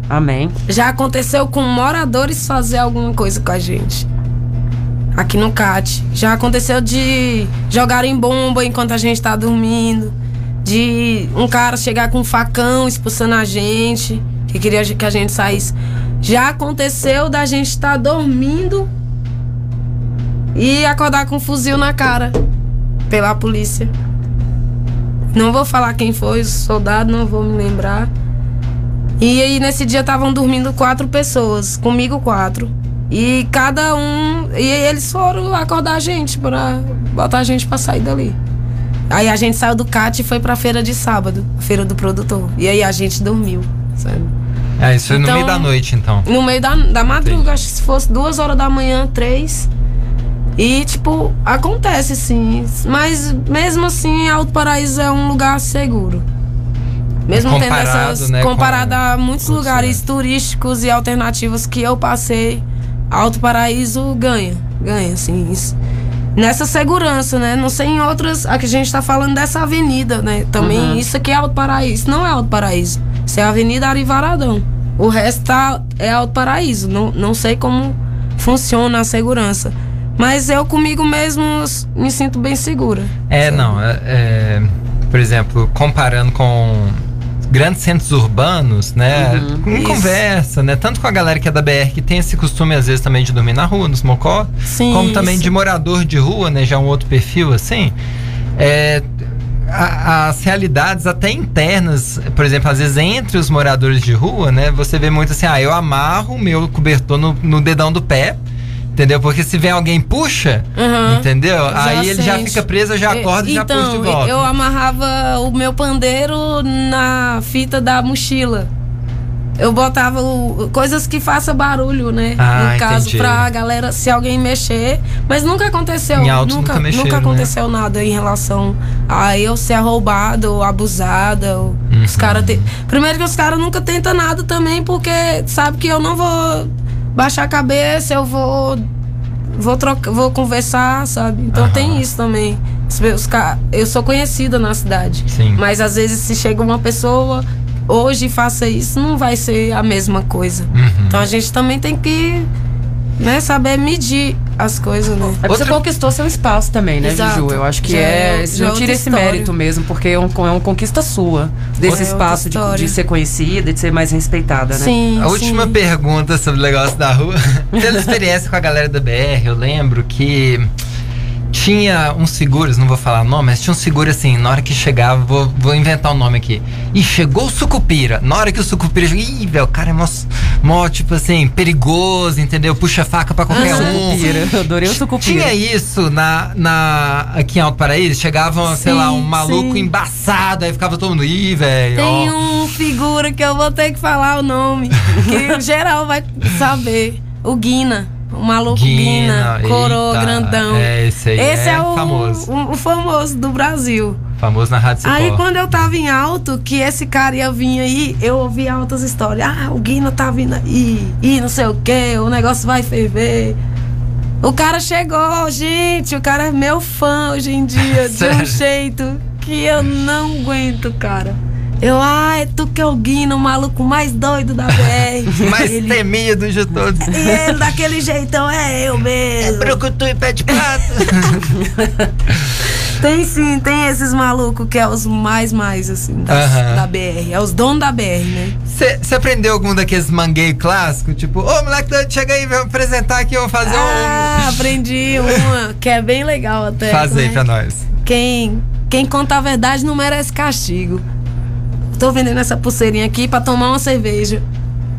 Amém. Já aconteceu com moradores fazer alguma coisa com a gente. Aqui no CAT. Já aconteceu de jogarem bomba enquanto a gente tá dormindo. De um cara chegar com um facão expulsando a gente. Que queria que a gente saísse. Já aconteceu da gente estar dormindo e acordar com um fuzil na cara pela polícia. Não vou falar quem foi, os soldados, não vou me lembrar. E aí nesse dia estavam dormindo quatro pessoas, comigo quatro. E cada um. E eles foram acordar a gente pra botar a gente pra sair dali. Aí a gente saiu do CAT e foi pra feira de sábado, feira do produtor. E aí a gente dormiu, sabe? É, isso foi no Então- meio da noite, então. No meio da, da madruga, acho que se fosse duas horas da manhã, três. E, tipo, acontece sim. Mas mesmo assim, Alto Paraíso é um lugar seguro. Mesmo tendo Comparado, essas. né, comparado com- a muitos lugares turísticos e alternativos que eu passei, Alto Paraíso ganha. Ganha, assim. isso. Nessa segurança, né? Não sei em outras. Aqui a gente tá falando dessa avenida, né? Também Uhum. isso aqui é Alto Paraíso. Isso não é Alto Paraíso. Isso é a Avenida Arivaradão. O resto tá, é Alto Paraíso. Não, não sei como funciona a segurança. Mas eu comigo mesmo me sinto bem segura. É, não. É, é, por exemplo, comparando com grandes centros urbanos, né? Uhum, em conversa, né? Tanto com a galera que é da BR, que tem esse costume, às vezes, também de dormir na rua, nos mocó. Sim, como também isso. de morador de rua, né? Já um outro perfil, assim. É, a, as realidades até internas, por exemplo, às vezes entre os moradores de rua, né? Você vê muito assim, ah, eu amarro o meu cobertor no, no dedão do pé Entendeu? Porque se vem alguém puxa, uhum. entendeu? Já Aí ele já fica preso, já acorda e já puxa de então, volta. Eu amarrava o meu pandeiro na fita da mochila. Eu botava o, coisas que façam barulho, né? Ah, no caso, entendi. pra galera, se alguém mexer. Mas nunca aconteceu. Em nunca, nunca, mexeram, nunca né? aconteceu né? nada em relação a eu ser roubada ou abusada. Ou uhum. Os caras. Te... Primeiro que os caras nunca tentam nada também, porque sabe que eu não vou baixar a cabeça, eu vou vou trocar, vou conversar, sabe? Então tem isso também. Eu sou conhecida na cidade, Sim. mas às vezes se chega uma pessoa hoje faça isso, não vai ser a mesma coisa. Uhum. Então a gente também tem que né, saber medir as coisas, né? É você conquistou seu espaço também, né, Exato. Juju? Eu acho que já é. é não tira esse história. mérito mesmo, porque é, um, é uma conquista sua. Desse é espaço de, de, ser conhecida, de ser mais respeitada, né? Sim. A última sim. pergunta sobre o negócio da rua. Pela experiência com a galera da BR, eu lembro que tinha uns seguros, não vou falar o nome, mas tinha um seguro assim, na hora que chegava, vou, vou inventar o um nome aqui. E chegou o sucupira. Na hora que o sucupira chegou, ih, velho, o cara é mó, mó, tipo assim, perigoso, entendeu? Puxa faca pra qualquer ah, um. Sucupira. Eu adorei o sucupira. Tinha isso na, na, aqui em Alto Paraíso, chegava, sim, sei lá, um maluco sim. embaçado, aí ficava todo mundo, ih, velho. Tem ó. um figura que eu vou ter que falar o nome, que geral vai saber. O Guina. Maluco Guina, coroa, grandão. É, esse aí esse é, é o, famoso. O, o, famoso do Brasil. Famoso na Rádio Cipó. Aí quando eu tava em alto, que esse cara ia vir aí, eu ouvi altas histórias. Ah, o Guina tá vindo aí, e não sei o que, o negócio vai ferver. O cara chegou, gente, o cara é meu fã hoje em dia, de um jeito que eu não aguento, cara. Eu, ah, é tu que é o Guina, o maluco mais doido da BR. mais ele... temido de todos. E ele, daquele jeitão, é eu mesmo. É brucutu e pé de pato. tem sim, tem esses malucos que é os mais, mais, assim, da, uh -huh. da BR. É os donos da BR, né? Você aprendeu algum daqueles mangueiros clássicos? Tipo, ô, moleque, chega aí, vamos apresentar aqui, vamos fazer ah, um... Ah, aprendi uma, que é bem legal até. Faz aí né? pra nós. Quem, quem conta a verdade não merece castigo tô vendendo essa pulseirinha aqui para tomar uma cerveja.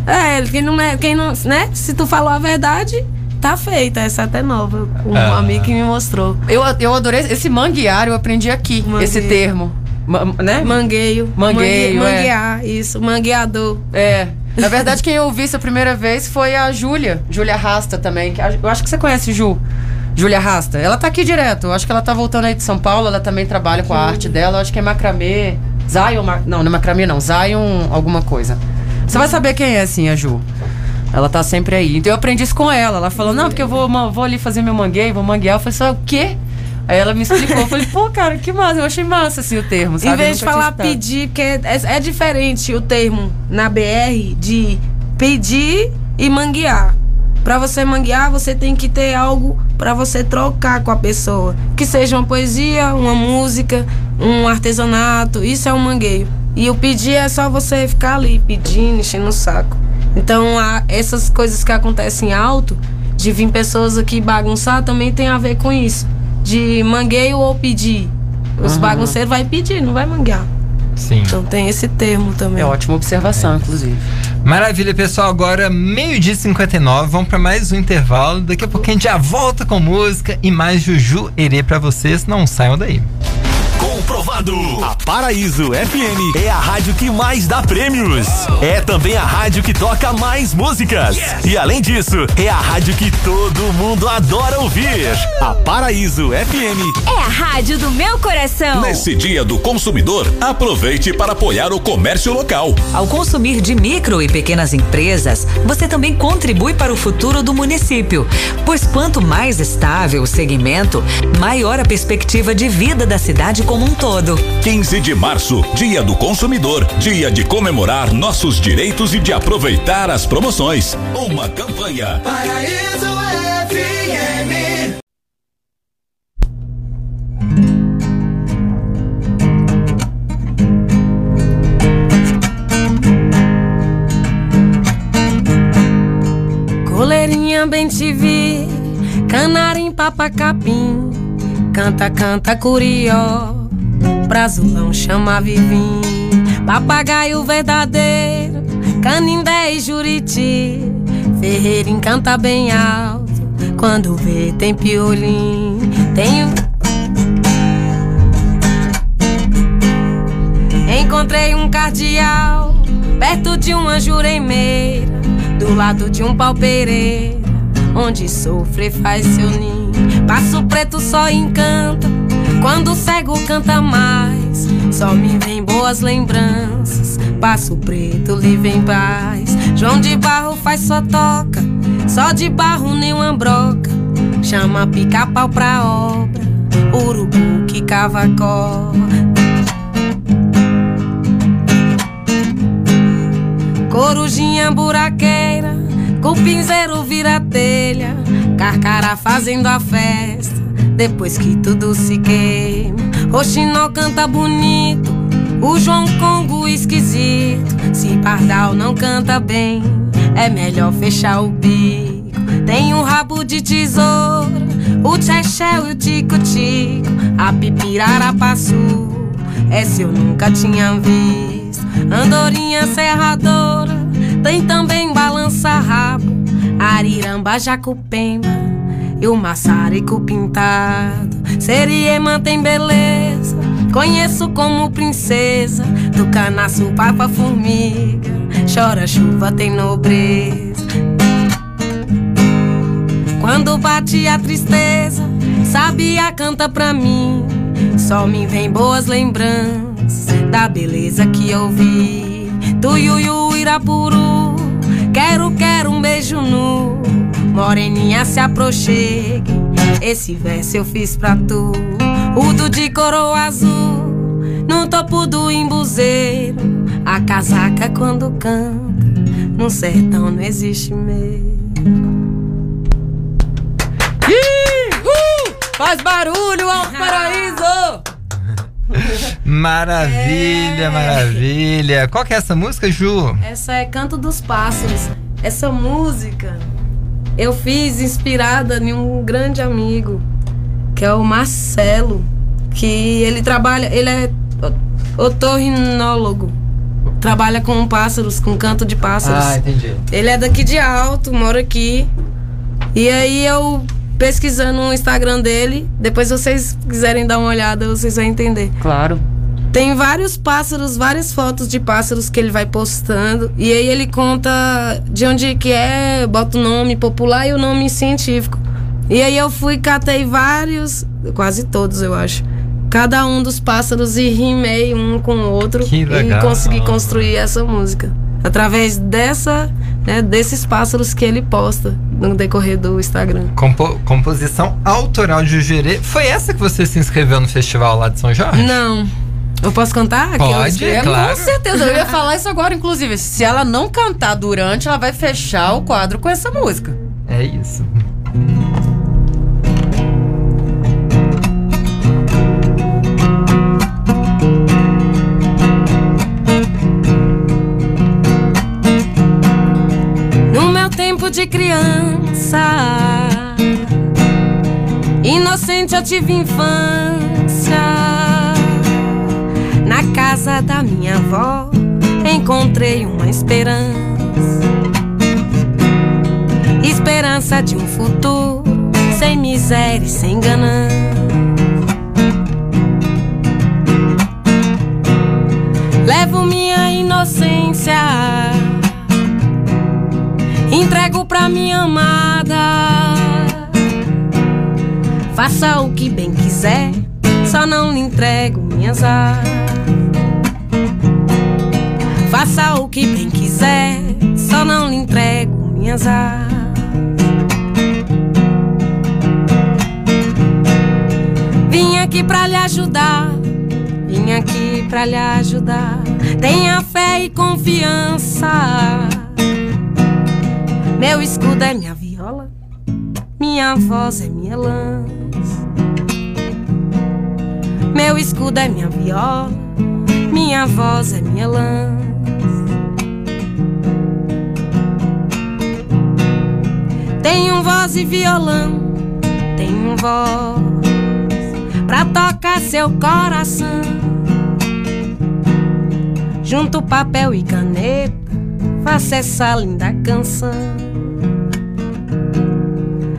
É, quem não é, quem não, né? Se tu falou a verdade, tá feita. Essa é até nova. Um ah. amigo que me mostrou. Eu, eu adorei esse manguear, eu aprendi aqui Mangueio. esse termo. Ma, né? Mangueio. Mangueio. Mangue, manguear, é. isso. Mangueador. É. Na verdade, quem eu ouvi essa primeira vez foi a Júlia. Júlia Rasta também. Eu acho que você conhece Ju. Júlia Rasta. Ela tá aqui direto. Eu acho que ela tá voltando aí de São Paulo. Ela também trabalha com a arte dela. Eu acho que é macramê. Zion, não, não é macramê não, Zion alguma coisa. Você vai saber quem é, assim, a Ju. Ela tá sempre aí. Então eu aprendi isso com ela. Ela falou, não, porque eu vou, vou ali fazer meu manguei, vou manguear. Eu falei, só o quê? Aí ela me explicou, eu falei, pô, cara, que massa, eu achei massa assim o termo, sabe? Em vez de falar pedir, porque é, é, diferente o termo na BR de pedir e manguear. Para você manguear, você tem que ter algo para você trocar com a pessoa. Que seja uma poesia, uma música, um artesanato. Isso é um mangueio. E o pedir é só você ficar ali pedindo, enchendo o saco. Então, há essas coisas que acontecem alto, de vir pessoas aqui bagunçar, também tem a ver com isso. De mangueio ou pedir. Os uhum. bagunceiros vai pedir, não vai manguear. Sim. Então tem esse termo também. É ótima observação, é. inclusive. Maravilha, pessoal. Agora, meio-dia e 59. Vamos para mais um intervalo. Daqui a pouquinho a gente já volta com música e mais Juju Herê para vocês. Não saiam daí. Comprovado. A Paraíso FM é a rádio que mais dá prêmios. É também a rádio que toca mais músicas. E além disso, é a rádio que todo mundo adora ouvir. A Paraíso FM é a rádio do meu coração. Nesse dia do consumidor, aproveite para apoiar o comércio local. Ao consumir de micro e pequenas empresas, você também contribui para o futuro do município. Pois quanto mais estável o segmento, maior a perspectiva de vida da cidade como um todo. 15 de março, Dia do Consumidor, dia de comemorar nossos direitos e de aproveitar as promoções. Uma campanha. Paraíso FM. Coleirinha bem te vi, canarim papacapim, canta, canta, curió brasulão chama vivim. Papagaio verdadeiro, canindé e juriti. Ferreira encanta bem alto, quando vê tem piolim. Tenho Encontrei um cardeal perto de uma juremeira, do lado de um palpeireira, onde sofre faz seu ninho. Passo preto só encanta, quando cego canta mais. Só me vem boas lembranças, passo preto livre em paz. João de Barro faz só toca, só de barro nem uma broca. Chama pica-pau pra obra, urubu que cava corda. Corujinha buraqueira, cupinzeiro vira telha, carcará fazendo a festa, depois que tudo se queima. Roxinol canta bonito, o João Congo esquisito. Se pardal não canta bem, é melhor fechar o bico. Tem um rabo de tesoura, o tchechel e o tico-tico, a pipirara passou, essa eu nunca tinha visto. Andorinha serradora, tem também balança-rabo, ariramba, jacupemba e o maçarico pintado. Seriema tem beleza, conheço como princesa, do canaço papa formiga, chora chuva tem nobreza. Quando bate a tristeza, sabia canta pra mim, só me vem boas lembranças da beleza que eu vi. Tuiuiu, Irapuru, quero, quero um beijo nu. Moreninha se aproxegue, esse verso eu fiz pra tu. Udo de coroa azul, no topo do embuzeiro. A casaca quando canta, no sertão não existe medo. Uh! Faz barulho, Alto Paraíso! Maravilha, É. maravilha. Qual que é essa música, Ju? Essa é Canto dos Pássaros. Essa música eu fiz inspirada em um grande amigo, que é o Marcelo, que ele trabalha, ele é otorrinólogo. Trabalha com pássaros, com canto de pássaros. Ah, entendi. Ele é daqui de Alto, mora aqui. E aí eu pesquisando no Instagram dele, depois vocês quiserem dar uma olhada, vocês vão entender. Claro. Tem vários pássaros, várias fotos de pássaros que ele vai postando. E aí ele conta de onde que é, bota o nome popular e o nome científico. E aí eu fui, catei vários, quase todos eu acho. Cada um dos pássaros e rimei um com o outro. Que legal. E consegui construir essa música. Através dessa, né, desses pássaros que ele posta no decorrer do Instagram. Compo- composição autoral de Jurê. Foi essa que você se inscreveu no festival lá de São Jorge? Não. Eu posso cantar? Pode? É, claro. Com certeza, eu ia falar isso agora, inclusive. Se ela não cantar durante, ela vai fechar o quadro com essa música. É isso. No meu tempo de criança, inocente eu tive infância. Casa da minha avó, encontrei uma esperança. Esperança de um futuro sem miséria e sem ganância. Levo minha inocência entrego pra minha amada. Faça o que bem quiser, só não lhe entrego minhas asas. Faça o que bem quiser, só não lhe entrego minhas asas. Vim aqui pra lhe ajudar, vim aqui pra lhe ajudar. Tenha fé e confiança. Meu escudo é minha viola, minha voz é minha lança. Meu escudo é minha viola, minha voz é minha lança. Tenho voz e violão, tenho voz pra tocar seu coração. Junto papel e caneta, faça essa linda canção.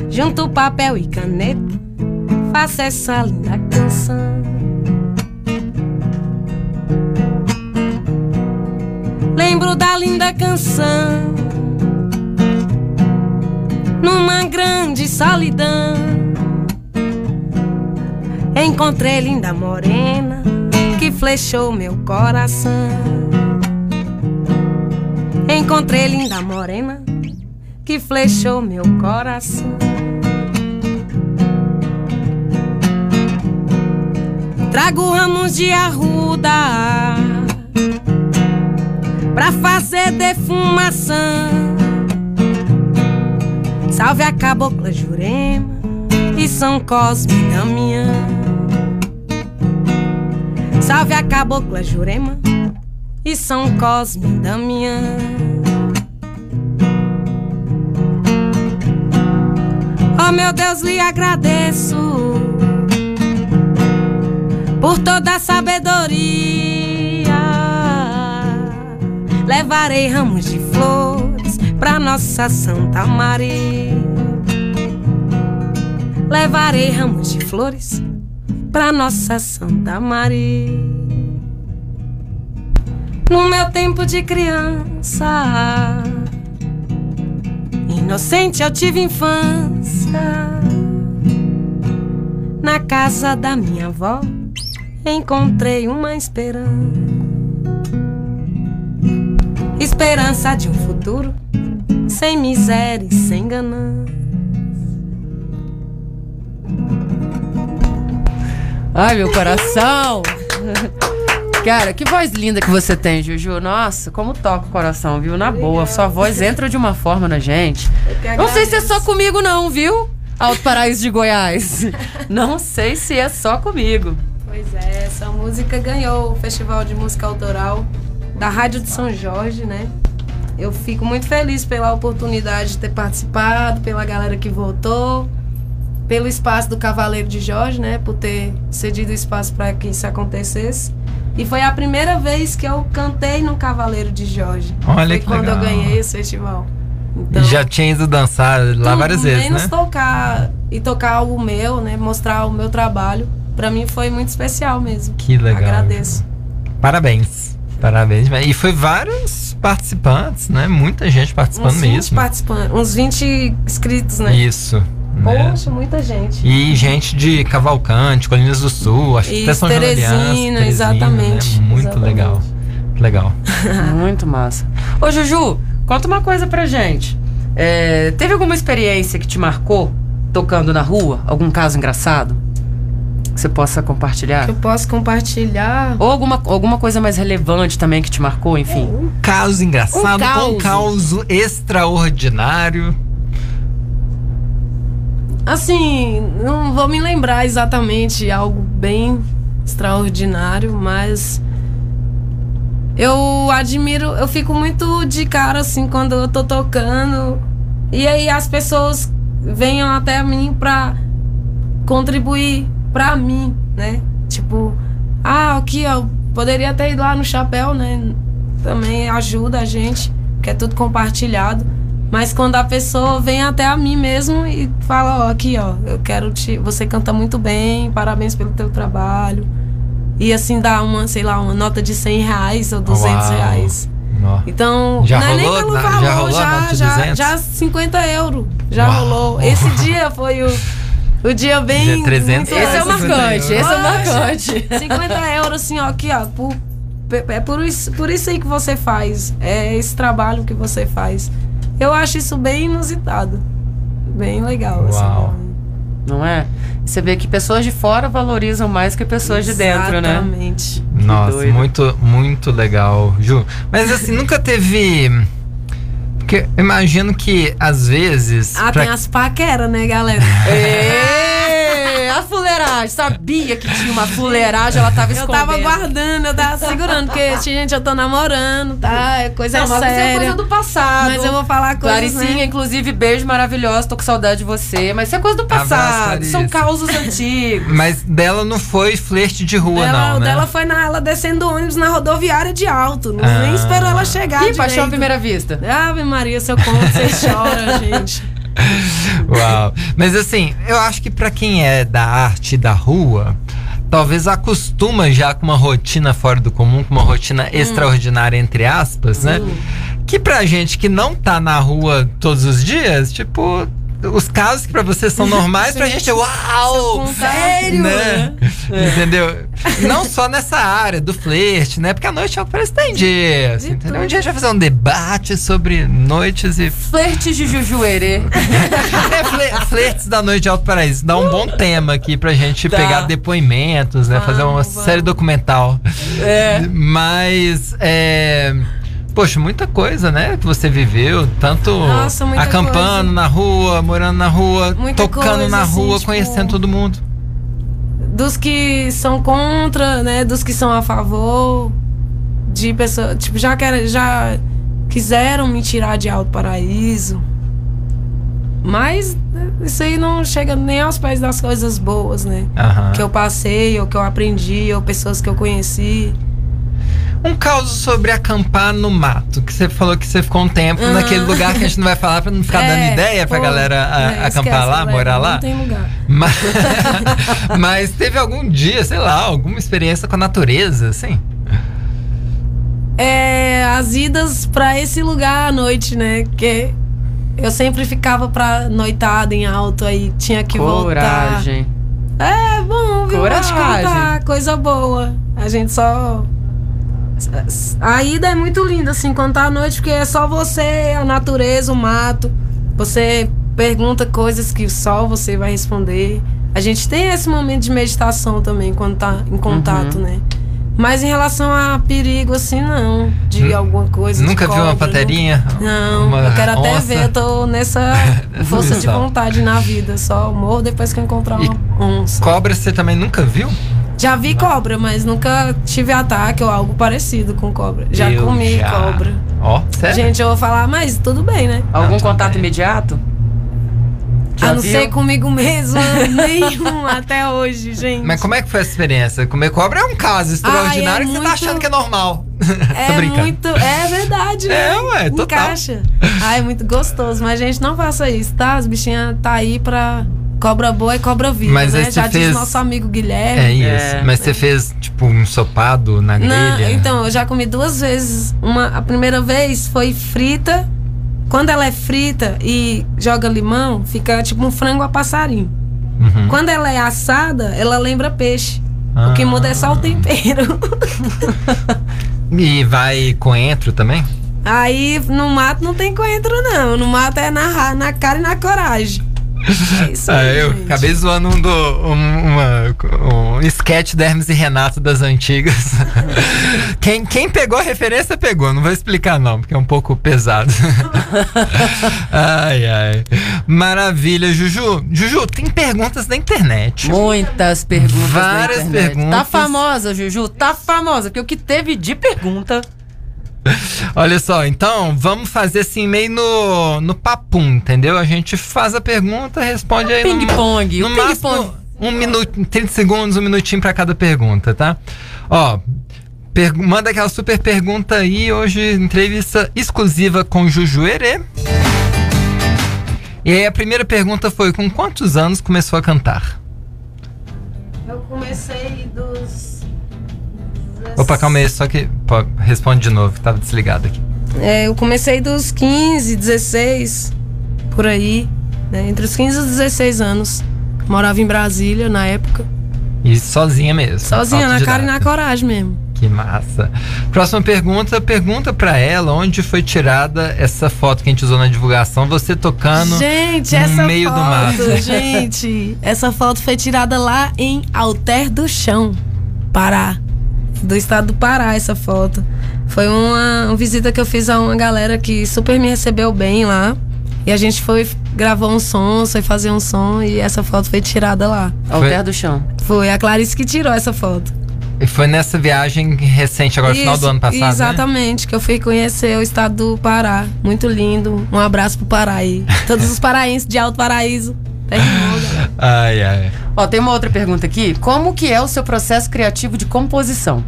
Junto papel e caneta, faça essa linda canção. Lembro da linda canção numa grande solidão. Encontrei linda morena que flechou meu coração. Encontrei linda morena que flechou meu coração. Trago ramos de arruda pra fazer defumação. Salve a cabocla Jurema e São Cosme e Damião. Salve a cabocla Jurema e São Cosme e Damião. Oh meu Deus, lhe agradeço por toda a sabedoria. Levarei ramos de flores pra nossa Santa Maria. Levarei ramos de flores pra nossa Santa Maria. No meu tempo de criança, inocente eu tive infância. Na casa da minha avó, encontrei uma esperança. Esperança de um futuro sem miséria e sem ganância. Ai, meu coração! Cara, que voz linda que você tem, Juju. Nossa, como toca o coração, viu? Na boa, sua voz entra de uma forma na gente. Não sei se é só comigo, não, viu? Alto Paraíso de Goiás. Não sei se é só comigo. Pois é, essa música ganhou o Festival de Música Autoral da Rádio de São Jorge, né? Eu fico muito feliz pela oportunidade de ter participado, pela galera que votou, pelo espaço do Cavaleiro de Jorge, né? Por ter cedido espaço para que isso acontecesse. E foi a primeira vez que eu cantei no Cavaleiro de Jorge. Olha foi que quando legal. eu ganhei esse festival. E já tinha ido dançar lá várias vezes, menos né? tocar e tocar algo meu, né? Mostrar o meu trabalho. Pra mim foi muito especial mesmo. Que legal. Agradeço. Parabéns. Parabéns. E foi vários participantes, né? Muita gente participando uns 20 mesmo. participantes, uns 20 inscritos, né? Isso. Né? Poxa, muita gente. E gente de Cavalcante, Colinas do Sul, acho que até São João da Aliança, Teresina, Teresina, exatamente, né? Muito exatamente. legal. Legal. Muito massa. Ô, Juju, conta uma coisa pra gente. É, teve alguma experiência que te marcou tocando na rua? Algum caso engraçado? Que você possa compartilhar? Que eu posso compartilhar. Ou alguma, alguma coisa mais relevante também que te marcou, enfim. Caso engraçado, Um um caos. caos extraordinário. Assim, não vou me lembrar exatamente algo bem extraordinário, mas eu admiro, eu fico muito de cara assim quando eu tô tocando e aí as pessoas venham até mim pra contribuir pra mim, né? Tipo, ah, aqui ó, poderia ter ido lá no chapéu, né? Também ajuda a gente, que é tudo compartilhado. Mas quando a pessoa vem até a mim mesmo e fala, ó, aqui, ó, eu quero te. Você canta muito bem, parabéns pelo teu trabalho. E assim dá uma, sei lá, uma nota de 100 reais ou 200 Uau. reais. Ó. Então, Já não é nem rolou? pelo Na- já valor, rolou já, já, 200? já 50 euros. Já Uau. rolou. Esse dia foi o, o dia bem. Dia 300 muito- Esse é o marcante, esse é o marcante. 50 euros, assim, ó, aqui, ó. Por, é por isso, por isso aí que você faz. É esse trabalho que você faz. Eu acho isso bem inusitado. Bem legal, assim. Uau. Não é? Você vê que pessoas de fora valorizam mais que pessoas de dentro, né? Exatamente. Nossa, doido. muito, muito legal, Ju. Mas assim, nunca teve. Porque eu imagino que às vezes. Ah, pra- tem as paqueras, né, galera? Ê, a fuleiragem. Sabia que tinha uma fuleiragem, ela tava Eu escondendo. tava guardando, eu tava segurando, porque, gente, eu tô namorando, tá? É coisa Não, mas séria. isso é coisa do passado. Mas eu vou falar coisas, Claricinha, né? inclusive, beijo maravilhoso, tô com saudade de você. Mas isso é coisa do Abraço, passado, são causos antigos. Mas dela não foi flerte de rua, Dela, não, né? dela foi na, ela descendo do ônibus na rodoviária de alto. Não, Ah. Nem esperou ela chegar. Ih, paixão à direito. primeira vista. Ave Maria, seu conto, você chora, gente. Uau. Mas assim, eu acho que pra quem é da arte da rua, talvez acostuma já com uma rotina fora do comum, com uma rotina Hum. extraordinária, entre aspas, né? Que pra gente que não tá na rua todos os dias, tipo. Os casos que pra você são normais, pra gente é uau! Sério? Né? Entendeu? Não só nessa área do flerte, né? Porque a noite é o que tem dia. assim, entendeu? Um dia a gente vai fazer um debate sobre noites e Flerte de Jujuerê. é, fle- flertes da noite de Alto Paraíso. Dá um bom tema aqui pra gente Dá. pegar depoimentos, né? Fazer uma série documental. É. Mas, é. Poxa, muita coisa, né? Que você viveu. Tanto Nossa, acampando coisa. na rua, morando na rua, Muita tocando coisa, na assim, rua, tipo- conhecendo todo mundo. Dos que são contra, né? Dos que são a favor. De pessoas. Tipo, já, quer, já quiseram me tirar de Alto Paraíso. Mas né, isso aí não chega nem aos pés das coisas boas, né? Aham. Que eu passei, ou que eu aprendi, ou pessoas que eu conheci. Um caso sobre acampar no mato, que você falou que você ficou um tempo Ah. naquele lugar que a gente não vai falar pra não ficar dando É, ideia pra pô, galera a- é, acampar esquece, lá, galera, morar lá. Não tem lugar. Mas, mas teve algum dia, sei lá, alguma experiência com a natureza, assim? É, as idas pra esse lugar à noite, né? Que eu sempre ficava pra noitada em alto, aí tinha que Coragem. voltar. É bom, viu? Coragem. contar, coisa boa. A gente só. A ida é muito linda, assim, quando tá à noite, porque é só você, a natureza, o mato. Você pergunta coisas que só você vai responder. A gente tem esse momento de meditação também, quando tá em contato, Uhum. né? Mas em relação a perigo, assim, não. De Nun- alguma coisa. Nunca viu uma nunca- Não, Uma eu quero até onça? ver. Eu tô nessa força de vontade na vida. Só morro depois que eu encontrar uma onça. Cobra você também nunca viu? Já vi cobra, mas nunca tive ataque ou algo parecido com cobra. Já Eu comi já. cobra. Ó, sério? Gente, eu vou falar, mas tudo bem, né? Algum contato imediato? Já a não viu? ser comigo mesmo, nenhum até hoje, gente. Mas como é que foi essa experiência? Comer cobra é um caso extraordinário Ai, é que você tá muito- achando que é normal. É muito. É verdade, né? É, ué, total. Encaixa. Ai, é muito gostoso. Mas, gente, não faça isso, tá? As bichinhas tá aí pra cobra boa e cobra viva, Mas né? Já fez- diz nosso amigo Guilherme. É isso. Mas você fez, tipo, um ensopado na Não, grelha? então, eu já comi duas vezes. Uma, a primeira vez foi frita. Quando ela é frita e joga limão, fica tipo um frango a passarinho. Uhum. Quando ela é assada, ela lembra peixe. O que Ah. muda é só o tempero. E vai coentro também? Aí no mato não tem coentro, não. No mato é na, na cara e na coragem. É isso Ah, aí, eu gente. acabei zoando um, do, um, uma, um sketch da Hermes e Renato das antigas. quem, quem pegou a referência, pegou. Não vou explicar, não, porque é um pouco pesado. ai, ai. Maravilha, Juju. Juju, tem perguntas da internet. Muitas perguntas. Várias internet. perguntas. Tá famosa, Juju? Tá famosa. Porque o que teve de pergunta. Olha só, então vamos fazer assim meio no, no papum, entendeu? A gente faz a pergunta, responde aí no- Ping-pong, No o máximo, ping-pong. um minuto, 30 segundos, um minutinho pra cada pergunta, tá? Ó, per- manda aquela super pergunta aí, hoje entrevista exclusiva com Juju Herê. E aí a primeira pergunta foi, com quantos anos começou a cantar? Eu comecei dos. Opa, calma aí, só que pô, responde de novo, tava desligado aqui. É, eu comecei dos 15, 16, por aí. né? Entre os 15 e os 16 anos. Morava em Brasília na época. E sozinha mesmo. Sozinha, na cara e na coragem mesmo. Que massa. Próxima pergunta, pergunta pra ela onde foi tirada essa foto que a gente usou na divulgação, você tocando Gente, no essa meio do mato. foto, gente, essa foto foi tirada lá em Alter do Chão, Pará. Do estado do Pará, essa foto. Foi uma, uma visita que eu fiz a uma galera que super me recebeu bem lá. E a gente foi, gravou um som, foi fazer um som e essa foto foi tirada lá. Ao pé do chão. Foi a Clarice que tirou essa foto. E foi nessa viagem recente, agora no final do Isso, ano passado, né? Exatamente, que eu fui conhecer o estado do Pará. Muito lindo. Um abraço pro Pará aí. Todos os paraenses de Alto Paraíso. Ai, ai. Ó, tem uma outra pergunta aqui. Como que é o seu processo criativo de composição?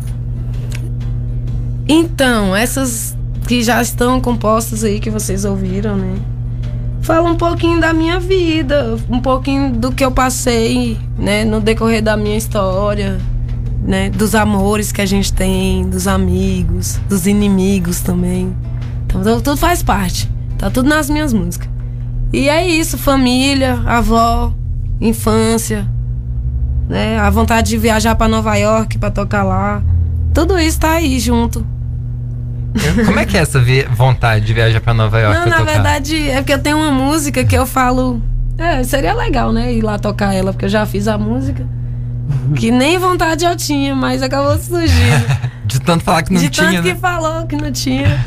Então, essas que já estão compostas aí, que vocês ouviram, né? Fala um pouquinho da minha vida, um pouquinho do que eu passei, né, no decorrer da minha história, né, dos amores que a gente tem, dos amigos, dos inimigos também. Então, tudo- tudo faz parte. Tá tudo nas minhas músicas. E é isso, família, avó, infância, né, a vontade de viajar para Nova York para tocar lá. Tudo isso tá aí junto. Como é que é essa vontade de viajar pra Nova York Não, na tocar? verdade, é porque eu tenho uma música que eu falo. É, seria legal, né? Ir lá tocar ela, porque eu já fiz a música. Que nem vontade eu tinha, mas acabou surgindo. De tanto falar que não De tinha, tanto né? que falou que não tinha.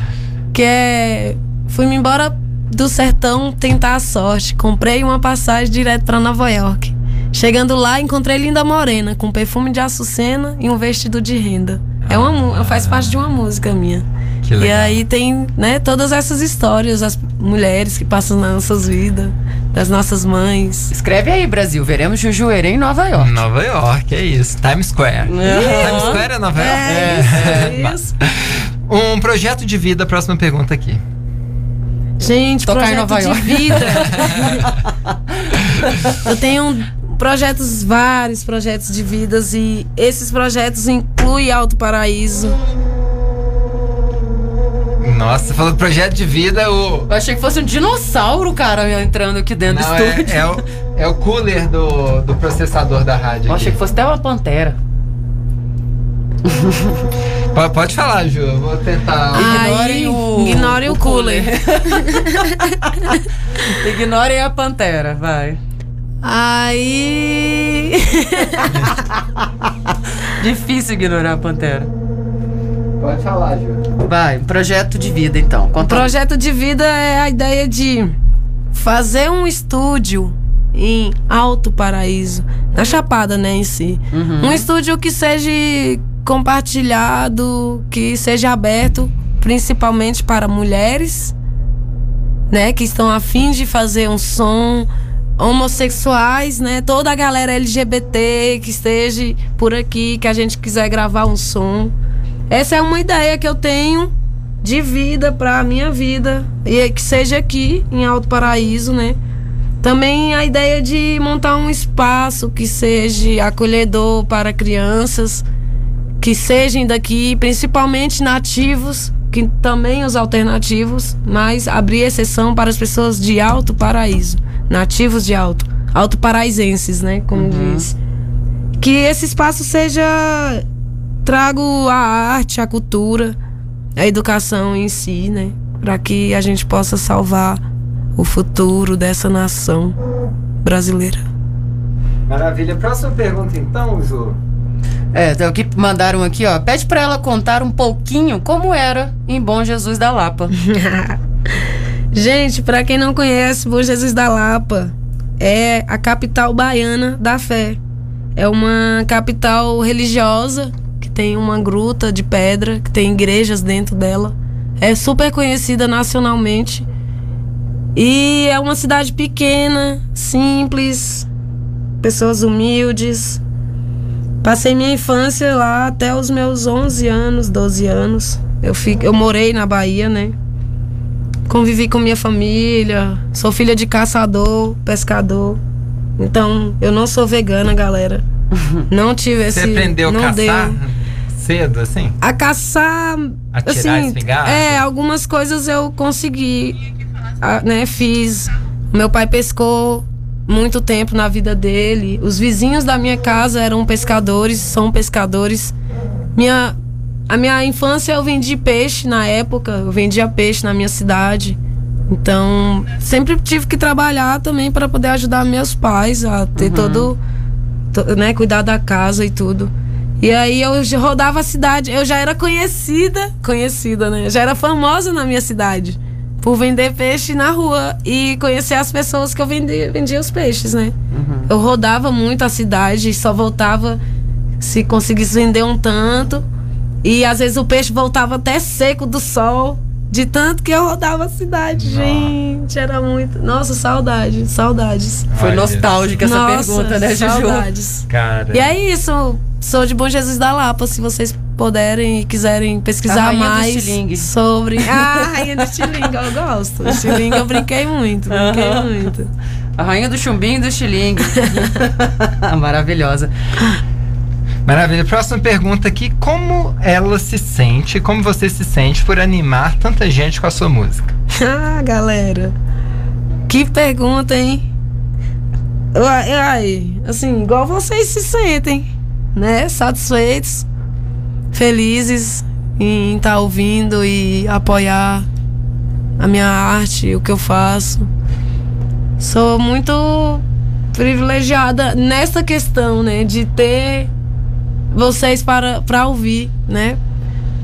Que é. Fui-me embora do sertão tentar a sorte. Comprei uma passagem direto pra Nova York. Chegando lá, encontrei Linda Morena, com perfume de açucena e um vestido de renda. É uma, mu- faz parte de uma música minha. Que E aí tem, né, todas essas histórias, as mulheres que passam nas nossas vidas, das nossas mães. Escreve aí, Brasil. Veremos Jujuerê em Nova York. Nova York, é isso. Times Square. Times Square é Nova York? É, É. isso, isso. Um projeto de vida, próxima pergunta aqui. Gente, Tocar em Nova de York. vida. Eu tenho projetos, vários projetos de vidas e esses projetos incluem Alto Paraíso. Nossa, você falou projeto de vida, o. Eu achei que fosse um dinossauro, cara, entrando aqui dentro Não, do é, estúdio. é o, é o cooler do, do processador da rádio. Eu aqui. achei que fosse até uma pantera. Po- Pode falar, Ju. Eu vou tentar. Ignorem Aí, o- ignorem o, o cooler. Ignorem a pantera, vai. Aí. Difícil ignorar a pantera. Pode falar, Ju. Vai, projeto de vida então. O Conta projeto de vida é a ideia de fazer um estúdio em Alto Paraíso, na Chapada, né, em si. Uhum. Um estúdio que seja compartilhado, que seja aberto principalmente para mulheres, né, que estão afim de fazer um som homossexuais, né, toda a galera LGBT que esteja por aqui, que a gente quiser gravar um som. Essa é uma ideia que eu tenho de vida para a minha vida e que seja aqui em Alto Paraíso, né? Também a ideia de montar um espaço que seja acolhedor para crianças que sejam daqui, principalmente nativos, que também os alternativos, mas abrir exceção para as pessoas de Alto Paraíso, nativos de Alto, alto paraisenses, né, como diz. Que esse espaço seja trago a arte, a cultura, a educação em si, né, para que a gente possa salvar o futuro dessa nação brasileira. Maravilha. Próxima pergunta, então, Ju. É, o que mandaram aqui, ó. Pede pra ela contar um pouquinho como era em Bom Jesus da Lapa. Gente, para quem não conhece, Bom Jesus da Lapa é a capital baiana da fé. É uma capital religiosa que tem uma gruta de pedra, que tem igrejas dentro dela. É super conhecida nacionalmente. E é uma cidade pequena, simples, pessoas humildes. Passei minha infância lá até os meus 11 anos, 12 anos. Eu, fico, eu morei na Bahia, né? Convivi com minha família. Sou filha de caçador, pescador. Então, eu não sou vegana, galera. Não tive esse. Você aprendeu a caçar deu. cedo, assim? A caçar. Atirar assim, espingarda? É, algumas coisas eu consegui, né? Fiz. Meu pai pescou muito tempo na vida dele. Os vizinhos da minha casa eram pescadores, são pescadores. Minha, a minha infância eu vendi peixe na época, eu vendia peixe na minha cidade. Então, sempre tive que trabalhar também para poder ajudar meus pais a ter todo, to- né, cuidar da casa e tudo. E aí eu rodava a cidade, eu já era conhecida, conhecida, né? Já era famosa na minha cidade. Por vender peixe na rua e conhecer as pessoas que eu vendia, vendia os peixes, né? Eu rodava muito a cidade e só voltava se conseguisse vender um tanto. E às vezes o peixe voltava até seco do sol, de tanto que eu rodava a cidade. Gente, era muito. Nossa, saudade, saudades. Foi nostálgica essa Nossa, pergunta, né, Juju? saudades. Cara. E é isso. Sou de Bom Jesus da Lapa, se vocês puderem e quiserem A pesquisar mais sobre. Ah, rainha do estilingue, eu gosto. Estilingue eu brinquei muito, brinquei Aham. muito. A rainha do chumbinho e do estilingue. Maravilhosa. Maravilha. Próxima pergunta aqui: como ela se sente, como você se sente por animar tanta gente com a sua música? Ah, galera. Que pergunta, hein? Ai, assim, igual vocês se sentem, né? Satisfeitos, felizes em estar ouvindo e apoiar a minha arte, o que eu faço. Sou muito privilegiada nessa questão, né? De ter vocês para, para ouvir, né?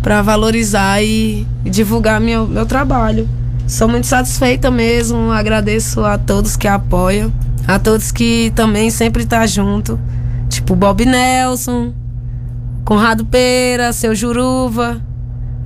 Para valorizar e, e divulgar meu, meu trabalho. Sou muito satisfeita mesmo, agradeço a todos que apoiam, a todos que também sempre tá junto, tipo Bob Nelson, Conrado Pera, seu Juruva.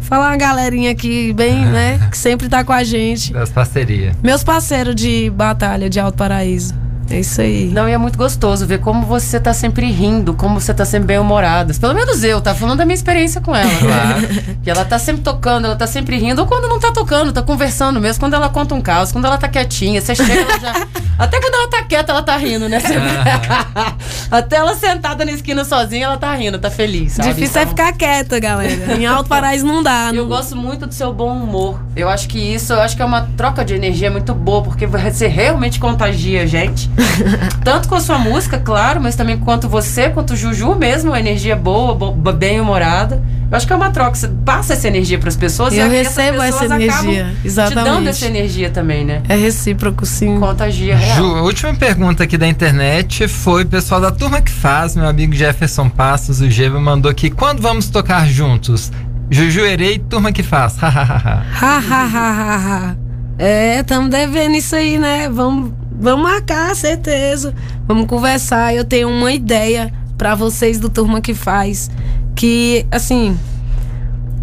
Falar uma galerinha aqui bem, né, que sempre tá com a gente. Das parcerias. Meus parceiros de batalha de Alto Paraíso. É isso aí. Não, e é muito gostoso ver como você tá sempre rindo, como você tá sempre bem humorada. Pelo menos eu, tá falando da minha experiência com ela. Claro. Que ela tá sempre tocando, ela tá sempre rindo, ou quando não tá tocando, tá conversando mesmo, quando ela conta um caos, quando ela tá quietinha, você chega, ela já. Até quando ela tá quieta, ela tá rindo, né? Você- Até ela sentada na esquina sozinha, ela tá rindo, tá feliz. Sabe? Difícil é Então- ficar quieta, galera. Em Alto Paraíso não dá. Eu Não... gosto muito do seu bom humor. Eu acho que isso, eu acho que é uma troca de energia muito boa, porque você realmente contagia a gente. Tanto com a sua música, claro, mas também quanto você, quanto o Juju mesmo, uma energia boa, bo- bem humorada. Eu acho que é uma troca. Você passa essa energia para as pessoas Eu e essas recebo essa pessoas energia, acabam Te dando exatamente. essa energia também, né? É recíproco, sim. Contagia real. Ju, a última pergunta aqui da internet foi o pessoal da turma que faz, meu amigo Jefferson Passos, o Geva, mandou aqui: quando vamos tocar juntos? Juju Erei, turma que faz. Hahaha. Ha, ha, ha, ha, ha. É, estamos devendo isso aí, né? Vamos, vamos marcar, certeza. Vamos conversar. Eu tenho uma ideia pra vocês do Turma que Faz. Que, assim,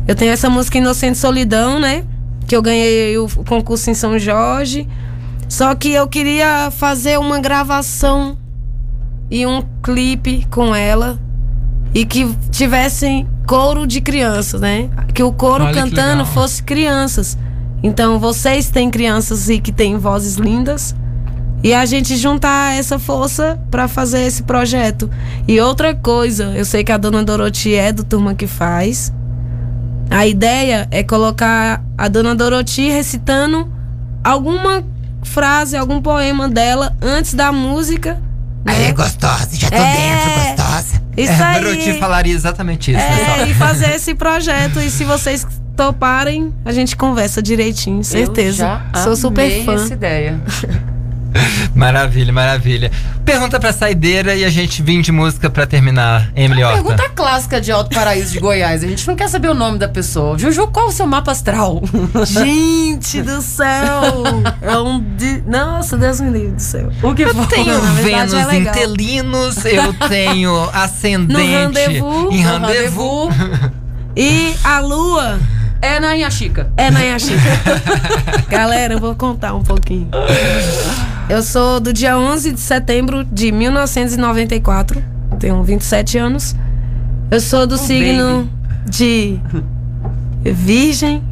eu tenho essa música Inocente Solidão, né? Que eu ganhei o concurso em São Jorge. Só que eu queria fazer uma gravação e um clipe com ela. E que tivessem coro de crianças, né? Que o coro Olha cantando fosse crianças. Então vocês têm crianças e que têm vozes lindas. E a gente juntar essa força pra fazer esse projeto. E outra coisa, eu sei que a dona Doroti é do turma que faz. A ideia é colocar a dona Doroti recitando alguma frase, algum poema dela antes da música. Aí é gostosa, já tô É. dentro, gostosa. Isso é, aí. Doroti falaria exatamente isso. né, É, e fazer esse projeto. E se vocês toparem, a gente conversa direitinho, certeza. Eu já Sou super fã. essa ideia. Maravilha, maravilha. Pergunta pra saideira e a gente vem de música pra terminar, Emily Horta. Pergunta clássica de Alto Paraíso de Goiás. A gente não quer saber o nome da pessoa. Juju, qual o seu mapa astral? Gente do céu! É um. de- Nossa, Deus me livre do céu. O que Eu foi? tenho Vênus é em. Telinos, eu tenho ascendente No rendezvous, em no rendezvous. E a lua É na Inhaxica. é na Yaxica. Galera, eu vou contar um pouquinho. Eu sou do dia 11 de setembro de 1994. Tenho 27 anos. Eu sou do signo de Virgem,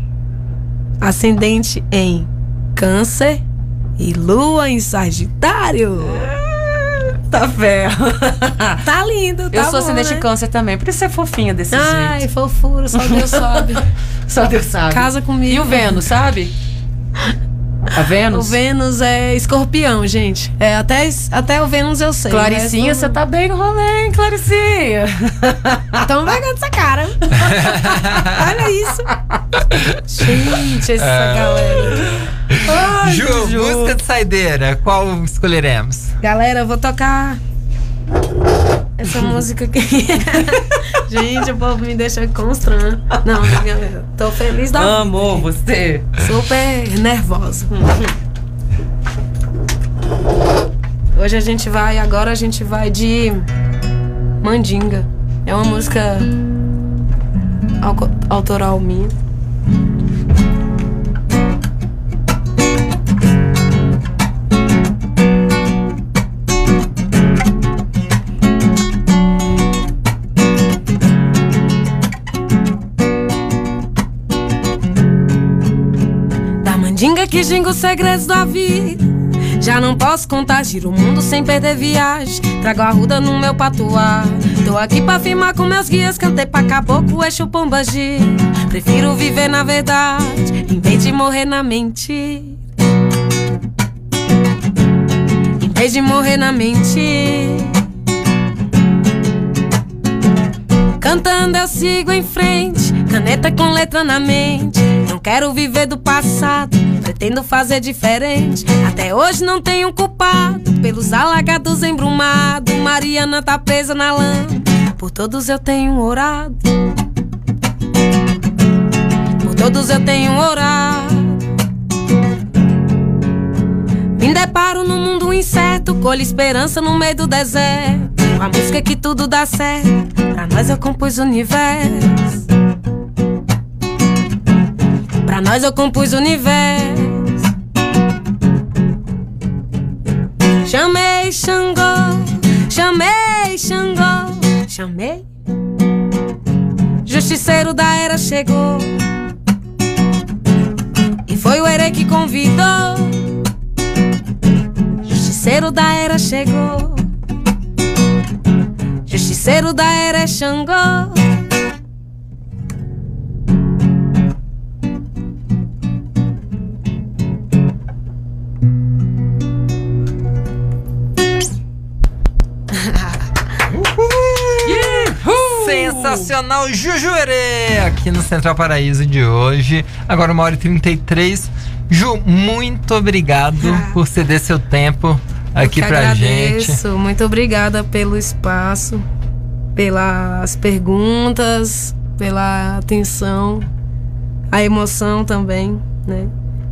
ascendente em Câncer e Lua em Sagitário. Tá ferro. Tá lindo, tá Eu sou ascendente né? de câncer também, por isso é fofinha desse Ai, jeito. fofura, só Deus sabe. Só Deus sabe. Casa comigo. E o Vênus, sabe? A O Vênus? Vênus é escorpião, gente. É, até, até o Vênus eu sei. Claricinha, você tá bem no rolê, hein, Claricinha? Então vai essa cara. Olha isso. Gente, essa Ah. galera. Ai, Ju, música de saideira, qual escolheremos? Galera, eu vou tocar Essa música aqui. Gente, o povo me deixa constrangido. Não, galera, tô feliz da vida. você. Super nervosa. Hoje a gente vai, agora a gente vai de Mandinga. É uma música au- autoral minha. Da mandinga que ginga os segredos da vida. Já não posso contar, giro o mundo sem perder viagem. Trago a ruda no meu patuá. Tô aqui pra firmar com meus guias, cantei pra caboclo, eixo pombagi. Prefiro viver na verdade, em vez de morrer na mentira. Em vez de morrer na mentira. Cantando eu sigo em frente, caneta com letra na mente. Não quero viver do passado, pretendo fazer diferente. Até hoje não tenho culpado pelos alagados embrumados. Mariana tá presa na lama, por todos eu tenho orado. Por todos eu tenho orado. Me deparo no mundo incerto, colho esperança no meio do deserto. Com a música que tudo dá certo, pra nós eu compus o universo. Pra nós eu compus o universo. Chamei Xangô, chamei Xangô, chamei. Justiceiro da era chegou. E foi o Ere que convidou. Justiceiro da era chegou. Justiceiro da era é Xangô. Sensacional Jujuerê aqui no Central Paraíso de hoje. Agora uma hora e 33. Ju, muito obrigado por ceder seu tempo aqui pra gente. agradeço. Muito obrigada pelo espaço, pelas perguntas, pela atenção, a emoção também, né?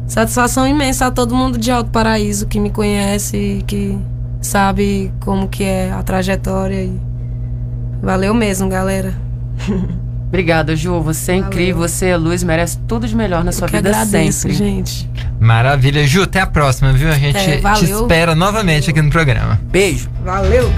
Satisfação imensa a todo mundo de Alto Paraíso que me conhece e que sabe como que é a trajetória e valeu mesmo, galera. Obrigada, Ju. Você é incrível, você é luz, merece tudo de melhor na sua que vida agradeço, sempre. gente. Maravilha. Ju, até a próxima, viu? A gente É, te valeu. espera novamente aqui no programa. Beijo. Valeu.